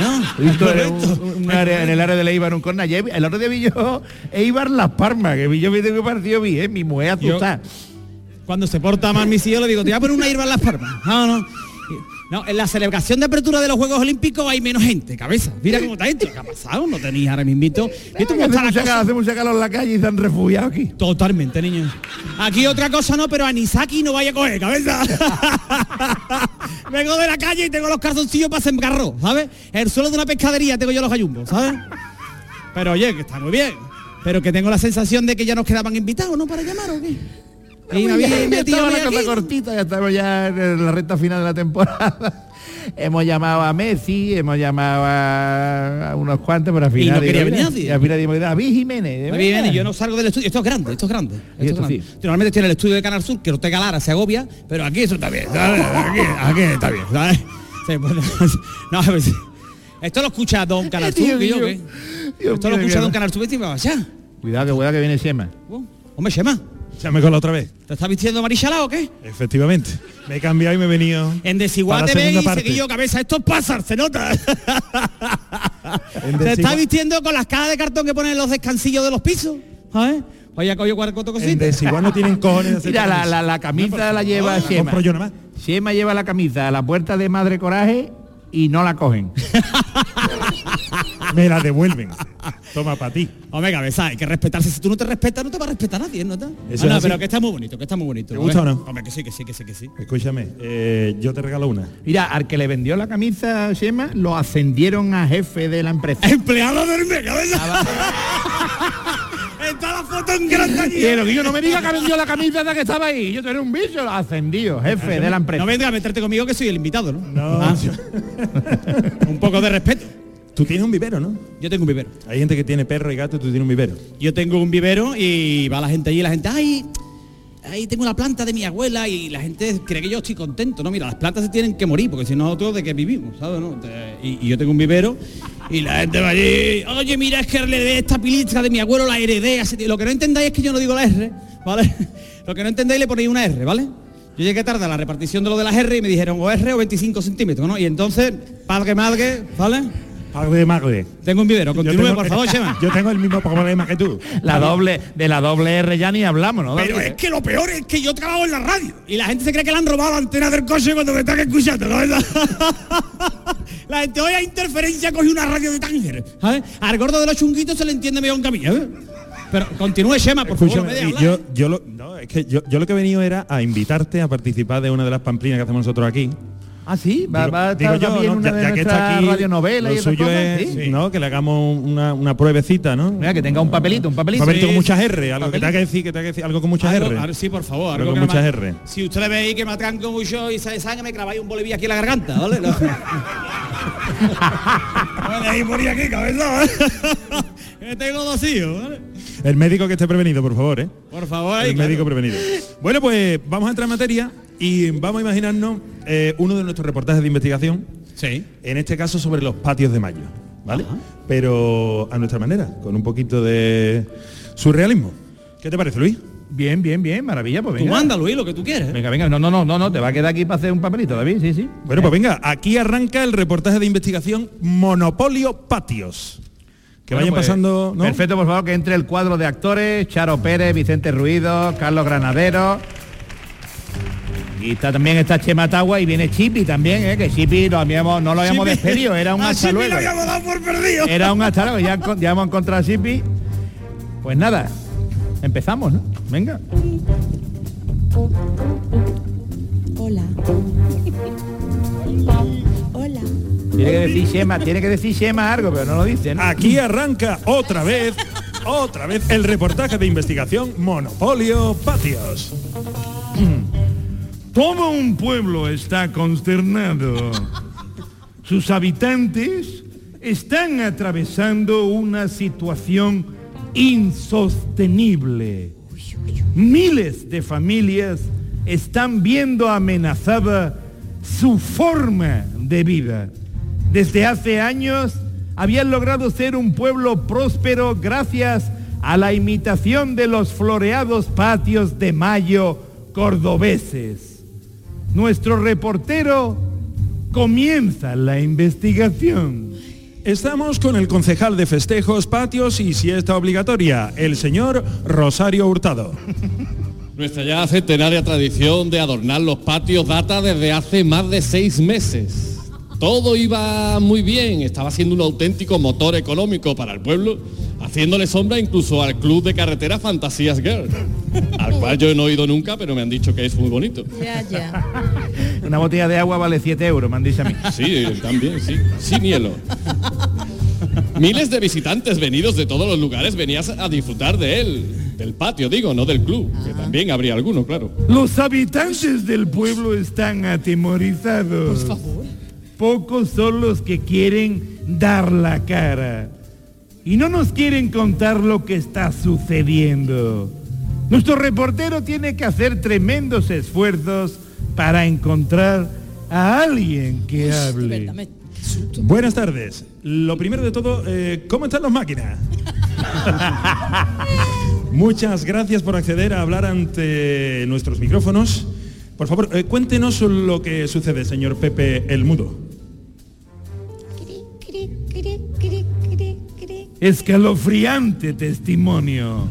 ¿no? Es en correcto. un- un área- en el área de Leiva en un corne. Ayer, el otro día vi yo Eibar Las Palmas, que vi yo vi que pareció bien, mi mujer Yo- asustada. Cuando se porta mal mi hijo le digo, te voy a poner una en las palmas. No, no. No, en la celebración de apertura de los Juegos Olímpicos hay menos gente, cabeza. Mira cómo está esto. ¿Qué ha pasado? No tenéis ahora mismo. ¿Viste cómo hace, está la mucha, cosa? hace mucha calor en la calle y se han refugiado aquí. Totalmente, niños. Aquí otra cosa no, pero a Nisaki no vaya a coger, cabeza. Vengo de la calle y tengo los calzoncillos para sembrar arroz, ¿sabes? El suelo de una pescadería tengo yo los gallumbos, ¿sabes? Pero oye, que está muy bien. Pero que tengo la sensación de que ya nos quedaban invitados, ¿no? Para llamar o qué. Y me habéis Ya metido la cosa cortita, ya estamos ya en la recta final de la temporada. [laughs] hemos llamado a Messi, hemos llamado a, a unos cuantos, pero al Y final... no quería venir nadie. y al final digo, David Jiménez. Bien, y yo no salgo del estudio. Esto es grande, esto es grande. Esto es esto grande. sí. Normalmente estoy en el estudio de Canal Sur, que Ortega Lara se agobia, pero aquí eso está bien. Aquí, aquí está bien. ¿sabes? No, pues, esto lo escucha Don Canal Tío Sur, que yo. ¿qué? Esto lo escucha. Don Canal Sur, y me vas allá. Cuidado que cuidado que viene Chema. Oh, Hombre, Chema, Llame con la otra vez. ¿te estás vistiendo marichalado o qué? Efectivamente. Me he cambiado y me he venido. En Desigual segunda y seguillo cabeza. Esto es pasar, se nota. [laughs] En Se está Desigual- vistiendo con las cajas de cartón que ponen en los descansillos de los pisos. ¿sabes? Oye, coño, cuatro En cositas. desigual no tienen cojones Mira, la, camisa. la, la camisa la lleva La Chema. compro yo nada más. Chema lleva la camisa a la puerta de Madre Coraje y no la cogen. [laughs] Me la devuelven. Toma para ti. Hombre, cabeza, hay que respetarse. Si tú no te respetas, no te va a respetar nadie, ¿no? está? Eso Ah, no, pero que está muy bonito, que está muy bonito. ¿Te gusta o no? Hombre, que sí, que sí, que sí, que sí. Escúchame, eh, yo te regalo una. Mira, al que le vendió la camisa a lo ascendieron a jefe de la empresa. Empleado del mes, cabeza. [laughs] Está la foto en grande allí. Quiero que yo no me diga que vendió la camisa de que estaba ahí. Yo tenía un bicho ascendido, jefe de la empresa. No venga a meterte conmigo que soy el invitado, ¿no? No, Ah, [laughs] un poco de respeto. Tú tienes un vivero, ¿no? Yo tengo un vivero. Hay gente que tiene perro y gato tú tienes un vivero. Yo tengo un vivero y va la gente allí y la gente, ay, ahí tengo la planta de mi abuela y la gente cree que yo estoy contento. No, mira, las plantas se tienen que morir porque si no, nosotros de qué vivimos, ¿sabes? no? Y, y yo tengo un vivero y la gente va allí, oye, mira, es que heredé esta pilistra de mi abuelo, la heredé. Así, lo que no entendáis es que yo no digo la R, ¿vale? [laughs] Lo que no entendéis le ponéis una R, ¿vale? Yo llegué tarde a la repartición de lo de las R y me dijeron o R o 25 centímetros, ¿no? Y entonces, padre, madre, ¿vale? Padre madre. Tengo un vivero, Yo continúe, tengo- por favor, Chema. Yo tengo el mismo problema que tú. La doble, de la doble R ya ni hablamos, ¿no? Pero David? es que lo peor es que yo trabajo en la radio y la gente se cree que le han robado la antena del coche cuando me están escuchando, ¿no? [laughs] La gente hoy a interferencia coge una radio de Tánger, ¿sabes? Al gordo de los chunguitos se le entiende mejor que a mí, ¿eh? Pero continúe, Shema, por favor, no me Escúchame, hablar. yo, yo lo, no, es que yo, yo lo que he venido era a invitarte a participar de una de las pamplinas que hacemos nosotros aquí. Ah, sí, va, Digo- va a digo estar yo, también ¿no? una Ya- de ya que está aquí, y lo suyo cosas, es, ¿sí? ¿no? Que le hagamos una, una pruebecita, ¿no? Mira, que tenga un papelito, un Un papelito. papelito Sí, con muchas. R, algo que te haga que decir, que te haga que decir algo con muchas Algo- R. algo- sí, por favor, Algo algo con muchas R. Si usted veis que me atranco mucho y se sangre, me claváis un boliviano aquí en la garganta, ¿vale? No. [laughs] Vale, ahí morí aquí, cabeza, ¿eh? [laughs] Que tengo dos hijos, ¿vale? El médico que esté prevenido, por favor, ¿eh? Por favor, ahí, El claro. médico prevenido. Bueno, pues vamos a entrar en materia y vamos a imaginarnos eh, uno de nuestros reportajes de investigación, Sí. en este caso sobre los patios de mayo, ¿vale? Ajá. Pero a nuestra manera, con un poquito de surrealismo. ¿Qué te parece, Luis? Bien, bien, bien, maravilla, pues Tú venga. manda, Luis, lo que tú quieres. Venga, venga, no, no, no, no, no, te va a quedar aquí para hacer un papelito, David, sí, sí. Bueno, pues venga, aquí arranca el reportaje de investigación Monopolio Patios. Que Bueno, vayan pues, pasando, ¿no? Perfecto, por favor, que entre el cuadro de actores, Charo Pérez, Vicente Ruido, Carlos Granadero. Y está, también está Chema Tagua y viene Chipi también, ¿eh? que Chipi lo habíamos, no lo habíamos Chipi- despedido, era un Ah, hasta luego. lo habíamos dado por perdido. Era un hasta luego, ya, ya hemos encontrado a Chipi. Pues nada, empezamos, ¿no? Venga. Hola. [laughs] Hola. Tiene que decir Chema, tiene que decir Chema algo, pero no lo dice, ¿no? Aquí arranca otra vez, otra vez el reportaje de investigación Monopolio Patios. [clears throat] Todo un pueblo está consternado. Sus habitantes están atravesando una situación insostenible. Miles de familias están viendo amenazada su forma de vida. Desde hace años habían logrado ser un pueblo próspero gracias a la imitación de los floreados patios de mayo cordobeses. Nuestro reportero comienza la investigación. Estamos con el concejal de festejos, patios y siesta obligatoria, el señor Rosario Hurtado. [laughs] Nuestra ya centenaria tradición de adornar los patios data desde hace más de seis meses. Todo iba muy bien, estaba siendo un auténtico motor económico para el pueblo, haciéndole sombra incluso al club de carretera Fantasías Girl, al cual yo no he ido nunca, pero me han dicho que es muy bonito. Ya, ya. [laughs] Una botella de agua vale 7 euros, me han dicho a mí. Sí, también, sí, sin hielo. Miles de visitantes venidos de todos los lugares venías a disfrutar de él. Del patio, digo, no del club, que también habría alguno, claro. Los habitantes del pueblo están atemorizados. Por favor. Pocos son los que quieren dar la cara. Y no nos quieren contar lo que está sucediendo. Nuestro reportero tiene que hacer tremendos esfuerzos para encontrar a alguien que hable. Buenas tardes. Lo primero de todo, eh, ¿cómo están las máquinas? [laughs] Muchas gracias por acceder a hablar ante nuestros micrófonos. Por favor, eh, cuéntenos lo que sucede, señor Pepe el Mudo. Escalofriante testimonio.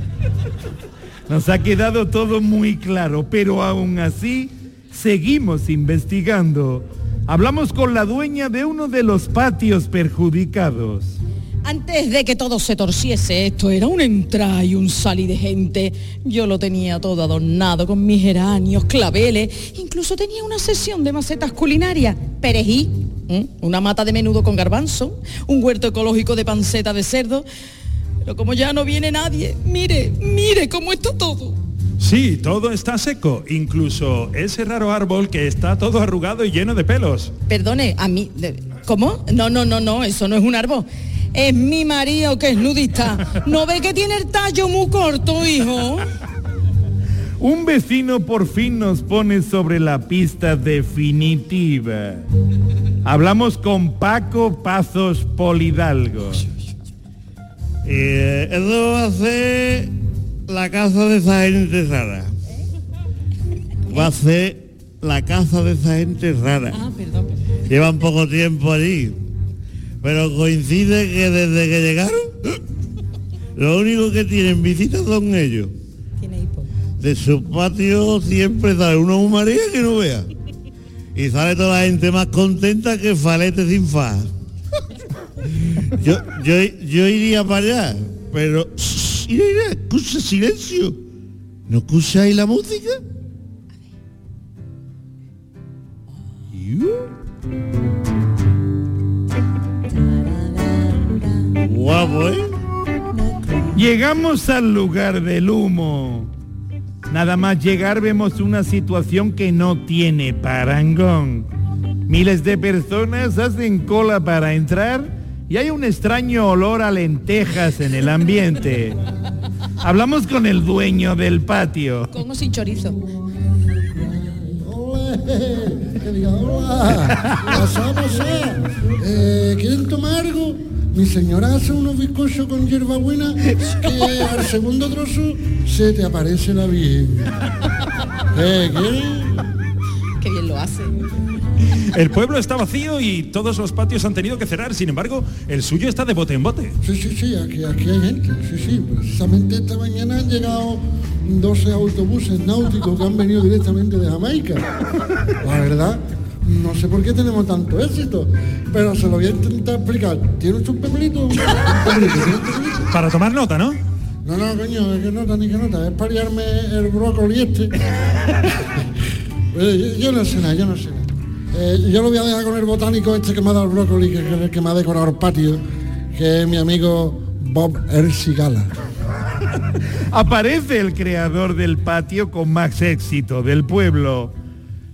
Nos ha quedado todo muy claro, pero aún así seguimos investigando. Hablamos con la dueña de uno de los patios perjudicados. Antes de que todo se torciese, esto era un entrar y un salir de gente. Yo lo tenía todo adornado con mis geranios, claveles, incluso tenía una sesión de macetas culinarias, perejil, ¿m? una mata de menudo con garbanzo, un huerto ecológico de panceta de cerdo. Pero como ya no viene nadie, mire, mire cómo está todo. Sí, todo está seco, incluso ese raro árbol que está todo arrugado y lleno de pelos. Perdone, a mí, ¿cómo? No, no, no, no, eso no es un árbol. Es mi marido que es nudista. ¿No ve que tiene el tallo muy corto, hijo? Un vecino por fin nos pone sobre la pista definitiva. Hablamos con Paco Pazos Polidalgo. Eh, eso va a ser la casa de esa gente rara. Va a ser la casa de esa gente rara. Ah, perdón. Llevan poco tiempo allí. Pero coincide que desde que llegaron, lo único que tienen visitas son ellos. De su patio siempre sale una humaría que no vea. Y sale toda la gente más contenta que falete sin faja. Yo, yo, yo iría para allá, pero... Mira, mira, escucha silencio. ¿No escucháis la música? Guapo, ¿eh? Llegamos al lugar del humo. Nada más llegar vemos una situación que no tiene parangón. Miles de personas hacen cola para entrar y hay un extraño olor a lentejas en el ambiente. Hablamos con el dueño del patio. Con o sin chorizo. Que diga, hola, pasá, pasá. Eh, ¿Quieren tomar algo? Mi señora hace unos bizcochos con hierbabuena que al segundo trozo se te aparece la bien. [laughs] ¿Eh, ¿Quieren? Qué bien lo hace. El pueblo está vacío y todos los patios han tenido que cerrar, sin embargo, el suyo está de bote en bote. Sí, sí, sí, aquí, aquí hay gente. Sí, sí, precisamente esta mañana han llegado 12 autobuses náuticos que han venido directamente de Jamaica. La verdad, no sé por qué tenemos tanto éxito, pero se lo voy a intentar explicar. ¿Tiene usted un papelito? Para tomar nota, ¿no? No, no, coño, es que nota ni que nota, es para liarme el brócoli este. [laughs] Yo, yo no sé nada, yo no sé nada. Eh, yo lo voy a dejar con el botánico este que me ha dado el brócoli, que, que, que me ha decorado el patio, que es mi amigo Bob Ercigala. [laughs] Aparece el creador del patio con más éxito del pueblo.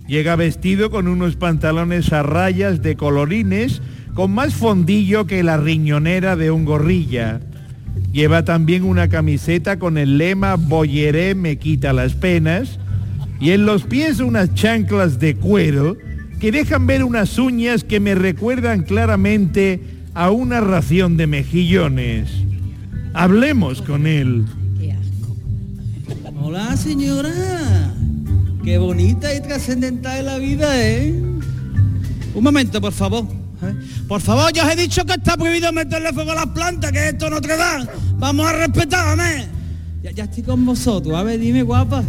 Llega vestido con unos pantalones a rayas de colorines con más fondillo que la riñonera de un gorrilla. Lleva también una camiseta con el lema Boyeré me quita las penas y en los pies unas chanclas de cuero que dejan ver unas uñas que me recuerdan claramente a una ración de mejillones. Hablemos con él. Hola señora, qué bonita y trascendental es la vida, ¿eh? Un momento, por favor. ¿eh? Por favor, yo os he dicho que está prohibido meterle fuego a las plantas, que esto no te da. Vamos a respetarme. Ya, ya estoy con vosotros, a ver, dime guapa.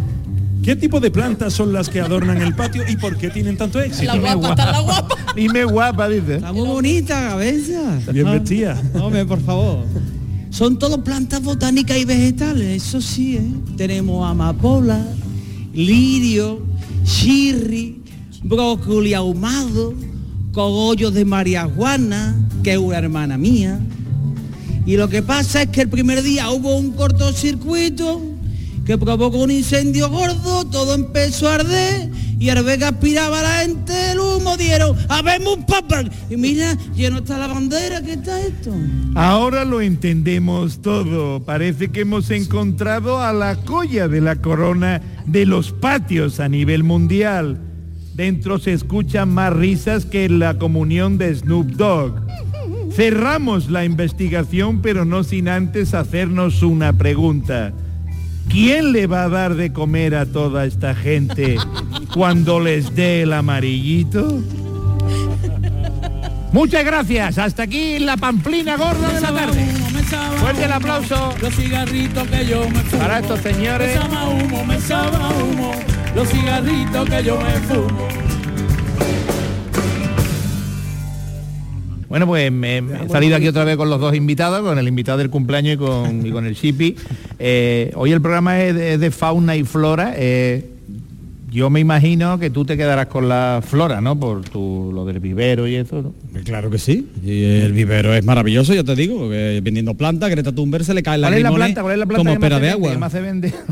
¿Qué tipo de plantas son las que adornan el patio y por qué tienen tanto éxito? La guapa, está la guapa. [laughs] Dime guapa, dice. Está muy bonita, cabeza. Bien vestida. Hombre, por favor. Son todo plantas botánicas y vegetales, eso sí, ¿eh? Tenemos amapola, lirio, chirri, brócoli ahumado, cogollos de marihuana, que es una hermana mía, Y lo que pasa es que el primer día hubo un cortocircuito que provocó un incendio gordo, todo empezó a arder y al ver que aspiraba la gente el humo dieron, ¡habemos un papel! Y mira, ya no está la bandera, ¿qué está esto? Ahora lo entendemos todo. Parece que hemos encontrado a la joya de la corona de los patios a nivel mundial. Dentro se escuchan más risas que en la comunión de Snoop Dogg. Cerramos la investigación, pero no sin antes hacernos una pregunta. ¿Quién le va a dar de comer a toda esta gente cuando les dé el amarillito? Muchas gracias. Hasta aquí la pamplina gorda de la tarde. Fuerte el aplauso. Los cigarritos que yo me fumo. Para estos señores. Me humo, me humo. Los cigarritos que yo me fumo. Bueno, pues me, he salido aquí otra vez con los dos invitados, con el invitado del cumpleaños y con, y con el Chipi. Eh, hoy el programa es de, es de fauna y flora. eh, yo me imagino que tú te quedarás con la flora, ¿no? Por tu, lo del vivero y eso, ¿no? Claro que sí. Y el vivero es maravilloso, ya te digo, que vendiendo plantas, Greta Thunberg se le cae la ¿Cuál es la planta? ¿Cuál es la planta como que más pera se de vende, agua. que más se vende? [laughs]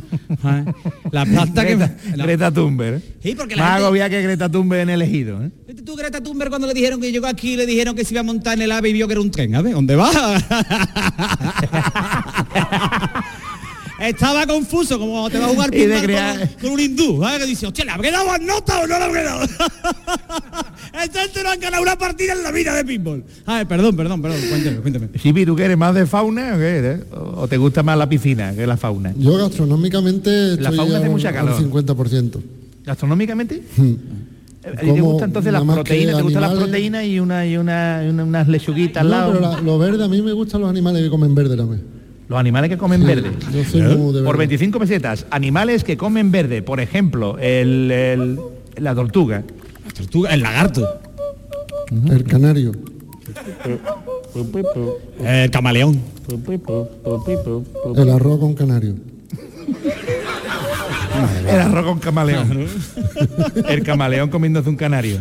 La planta que... Greta, la- Greta Thunberg. Sí, porque la Más gente- agobiada que Greta Thunberg en elegido, ¿eh? ¿Viste tú Greta Thunberg cuando le dijeron que llegó aquí le dijeron que se iba a montar en el AVE y vio que era un tren? A ver, ¿dónde va? [laughs] Estaba confuso, como te va a jugar [laughs] Y de pinball crear- con, con un hindú, ¿sabes? Que dice, hostia, ¿le habré dado más nota o no le habré dado? [laughs] Gente no han ganado una partida en la vida de pinball. Ay, perdón, perdón, perdón, cuénteme, cuénteme. Chipi, ¿tú qué eres más de fauna o qué eres? ¿O o te gusta más la piscina que la fauna? Yo gastronómicamente La estoy fauna hace mucha al calor. 50%. ¿Gastronómicamente? Hmm. ¿Y te Como gustan entonces las proteínas? ¿Te gustan las proteínas y, una, y, una, y una- unas lechuguitas al No, lado? pero la- lo verde, a mí me gustan los animales que comen verde también. Los animales que comen Sí, verde. Por verde. 25 pesetas, animales que comen verde. Por ejemplo, el, el- la tortuga. La tortuga, el lagarto. El canario. El camaleón. El arroz con canario. El arroz con camaleón. el camaleón comiéndose un canario.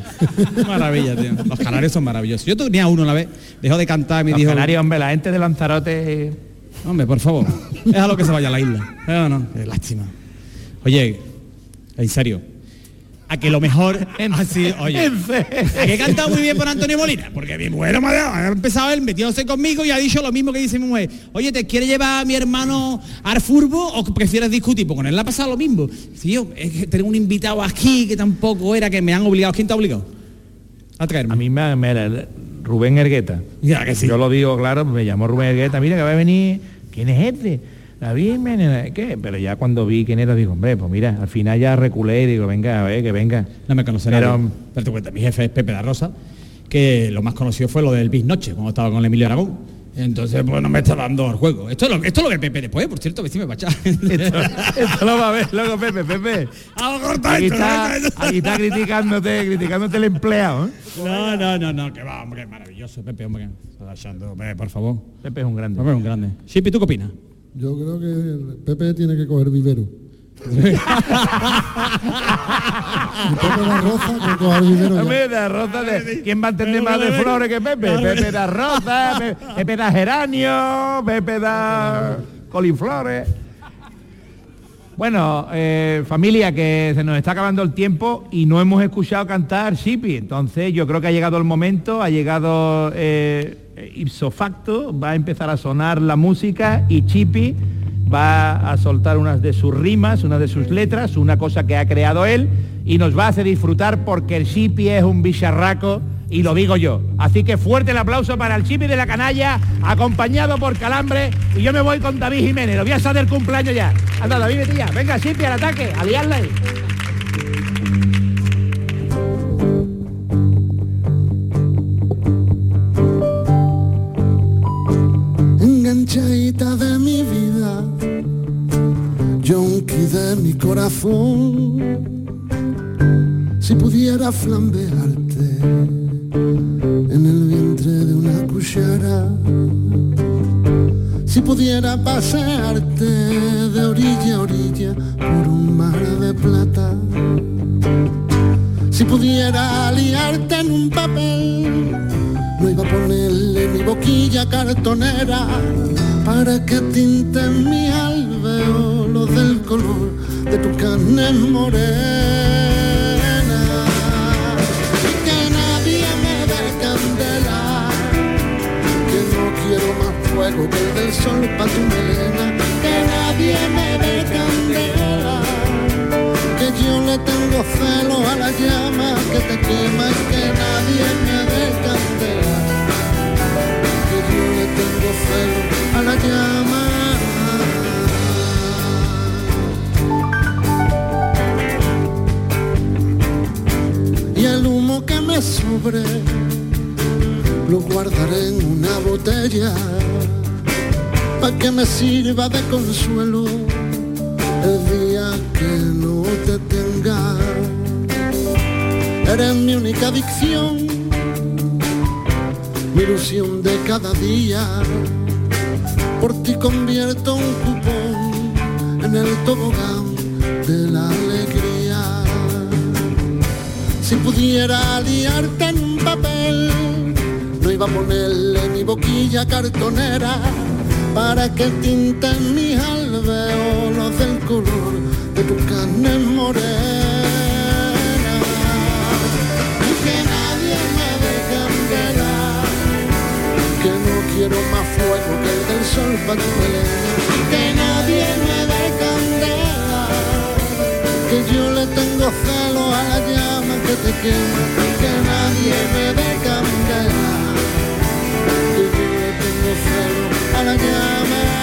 Maravilla, tío. Los canarios son maravillosos. Yo tenía uno una vez, dejó de cantar y me Los dijo... canarios, hombre, la gente de Lanzarote... Hombre, por favor, déjalo que se vaya a la isla. No, no, qué lástima. Oye, en serio, a que lo mejor... así, oye, a que he cantado muy bien por Antonio Molina, porque mi mujer me ha empezado él metiéndose conmigo y ha dicho lo mismo que dice mi mujer. Oye, ¿te quiere llevar a mi hermano al furbo o prefieres discutir? Porque con él le ha pasado lo mismo. Tío, es que tengo un invitado aquí que tampoco era, que me han obligado. ¿Quién te ha obligado? A traerme. A mí me, me- Rubén Ergueta. Ya que sí. Yo lo digo claro, me llamó Rubén Ergueta, mira que va a venir, ¿quién es este? David Jiménez, ¿qué? Pero ya cuando vi quién era, digo, hombre, pues mira, al final ya reculé y digo, venga, a ver, que venga. No me conoce Pero- te cuento, mi jefe es Pepe da Rosa, que lo más conocido fue lo del Bis Noche, cuando estaba con Emilio Aragón. Entonces, pues no me está dando el juego. Esto lo, esto lo ve Pepe después, por cierto, que sí me va a echar. Esto lo va a ver luego Pepe, Pepe. Vamos a cortar Aquí esto, está, aquí está criticándote, criticándote el empleado. ¿eh? No, no, no, no, que va, hombre, maravilloso, Pepe, hombre. Por favor. Pepe es un grande. Pepe es un grande. Shipi, ¿tú qué opinas? Yo creo que Pepe tiene que coger vivero. Pepe da roza. Hombre, da rosa de- ¿Quién va a entender más de flores que Pepe? Pepe da rosa, Pe- Pepe da geranio, Pepe da coliflores. Bueno, eh, familia, que se nos está acabando el tiempo y no hemos escuchado cantar Shippy. Entonces yo creo que ha llegado el momento, ha llegado eh, ipso facto, va a empezar a sonar la música y Chippy va a soltar unas de sus rimas, unas de sus letras, una cosa que ha creado él y nos va a hacer disfrutar porque el Chippy es un bicharraco y lo digo yo. Así que fuerte el aplauso para el Chippy de la canalla, acompañado por Calambre y yo me voy con David Jiménez, lo voy a hacer del cumpleaños ya. Anda, David, vete ya. Venga, Chippy, al ataque, a enganchadita de mi vida, yonki de mi corazón. Si pudiera flambearte en el vientre de una cuchara, si pudiera pasearte de orilla a orilla por un mar de plata, si pudiera liarte en un papel No iba a ponerle mi boquilla cartonera para que tinte mi alveolo del de tu carne morena. Y que nadie me dé candela, que no quiero más fuego que el del sol pa' tu melena. Que nadie me dé candela, que yo le tengo celo a la llama que te quema y que nadie me dé candela, que yo le tengo celo a la llama. Sobre lo guardaré en una botella para que me sirva de consuelo el día que no te tenga. Eres mi única adicción, mi ilusión de cada día. Por ti convierto un cupón en el tobogán de la alegría. Si pudiera liarte en papel, no iba a ponerle mi boquilla cartonera para que tinten mis alveolos del color de tu carne morena. Y que nadie me candela, que no quiero más fuego que el del sol para tu melena. Yo le tengo celo a la llama que te quema. Que nadie me candela, que yo le tengo celo a la llama.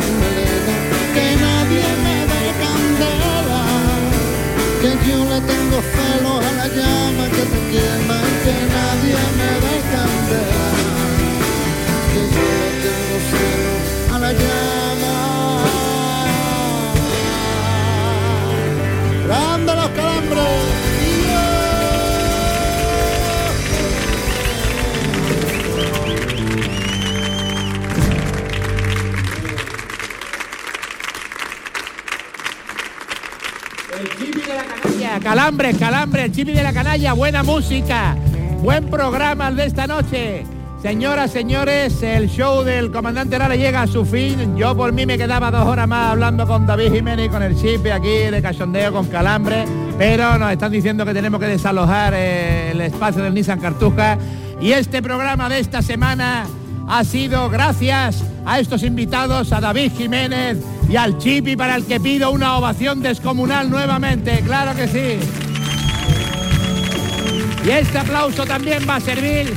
Que nadie me dé candela, que yo le tengo celo a la llama que te quema. Que nadie me dé candela, canalla, Calambres, calambres, chipi de la canalla, buena música, buen programa de esta noche. Señoras, señores, el show del comandante Lara llega a su fin. Yo por mí me quedaba dos horas más hablando con David Jiménez y con el chipi aquí de cachondeo con Calambres, pero nos están diciendo que tenemos que desalojar eh, el espacio del Nissan Cartuja. Y este programa de esta semana ha sido gracias a estos invitados, a David Jiménez y al Chipi, para el que pido una ovación descomunal nuevamente, claro que sí. Y este aplauso también va a servir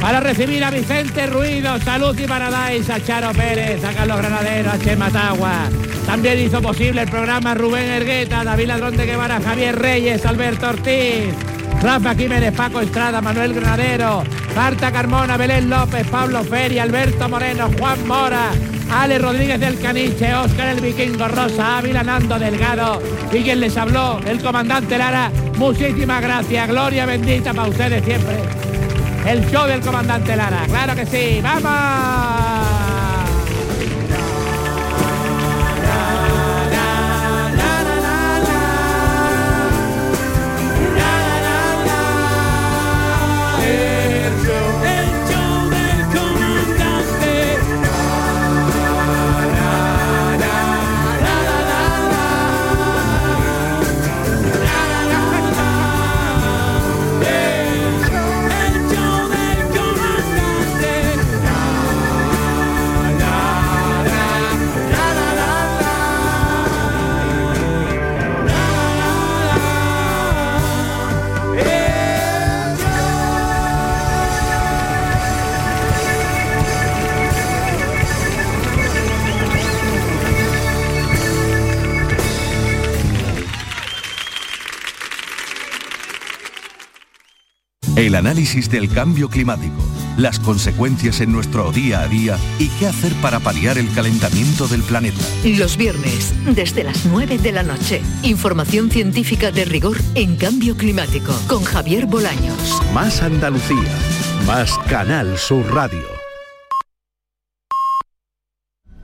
para recibir a Vicente Ruido, Salud y Paradise, a Charo Pérez, a Carlos Granadero, a Chema Tagua. También hizo posible el programa Rubén Ergueta, David Ladrón de Guevara, Javier Reyes, Alberto Ortiz, Rafa Jiménez, Paco Estrada, Manuel Granadero, Marta Carmona, Belén López, Pablo Feria, Alberto Moreno, Juan Mora, Ale Rodríguez del Caniche, Óscar el Vikingo Rosa, Ávila Nando Delgado y quien les habló, el comandante Lara. Muchísimas gracias, gloria bendita para ustedes siempre. El show del comandante Lara, claro que sí, ¡vamos! El análisis del cambio climático las consecuencias en nuestro día a día y qué hacer para paliar el calentamiento del planeta. Los viernes, desde las 9 de la noche. Información científica de rigor en cambio climático con Javier Bolaños. Más Andalucía, más Canal Sur Radio.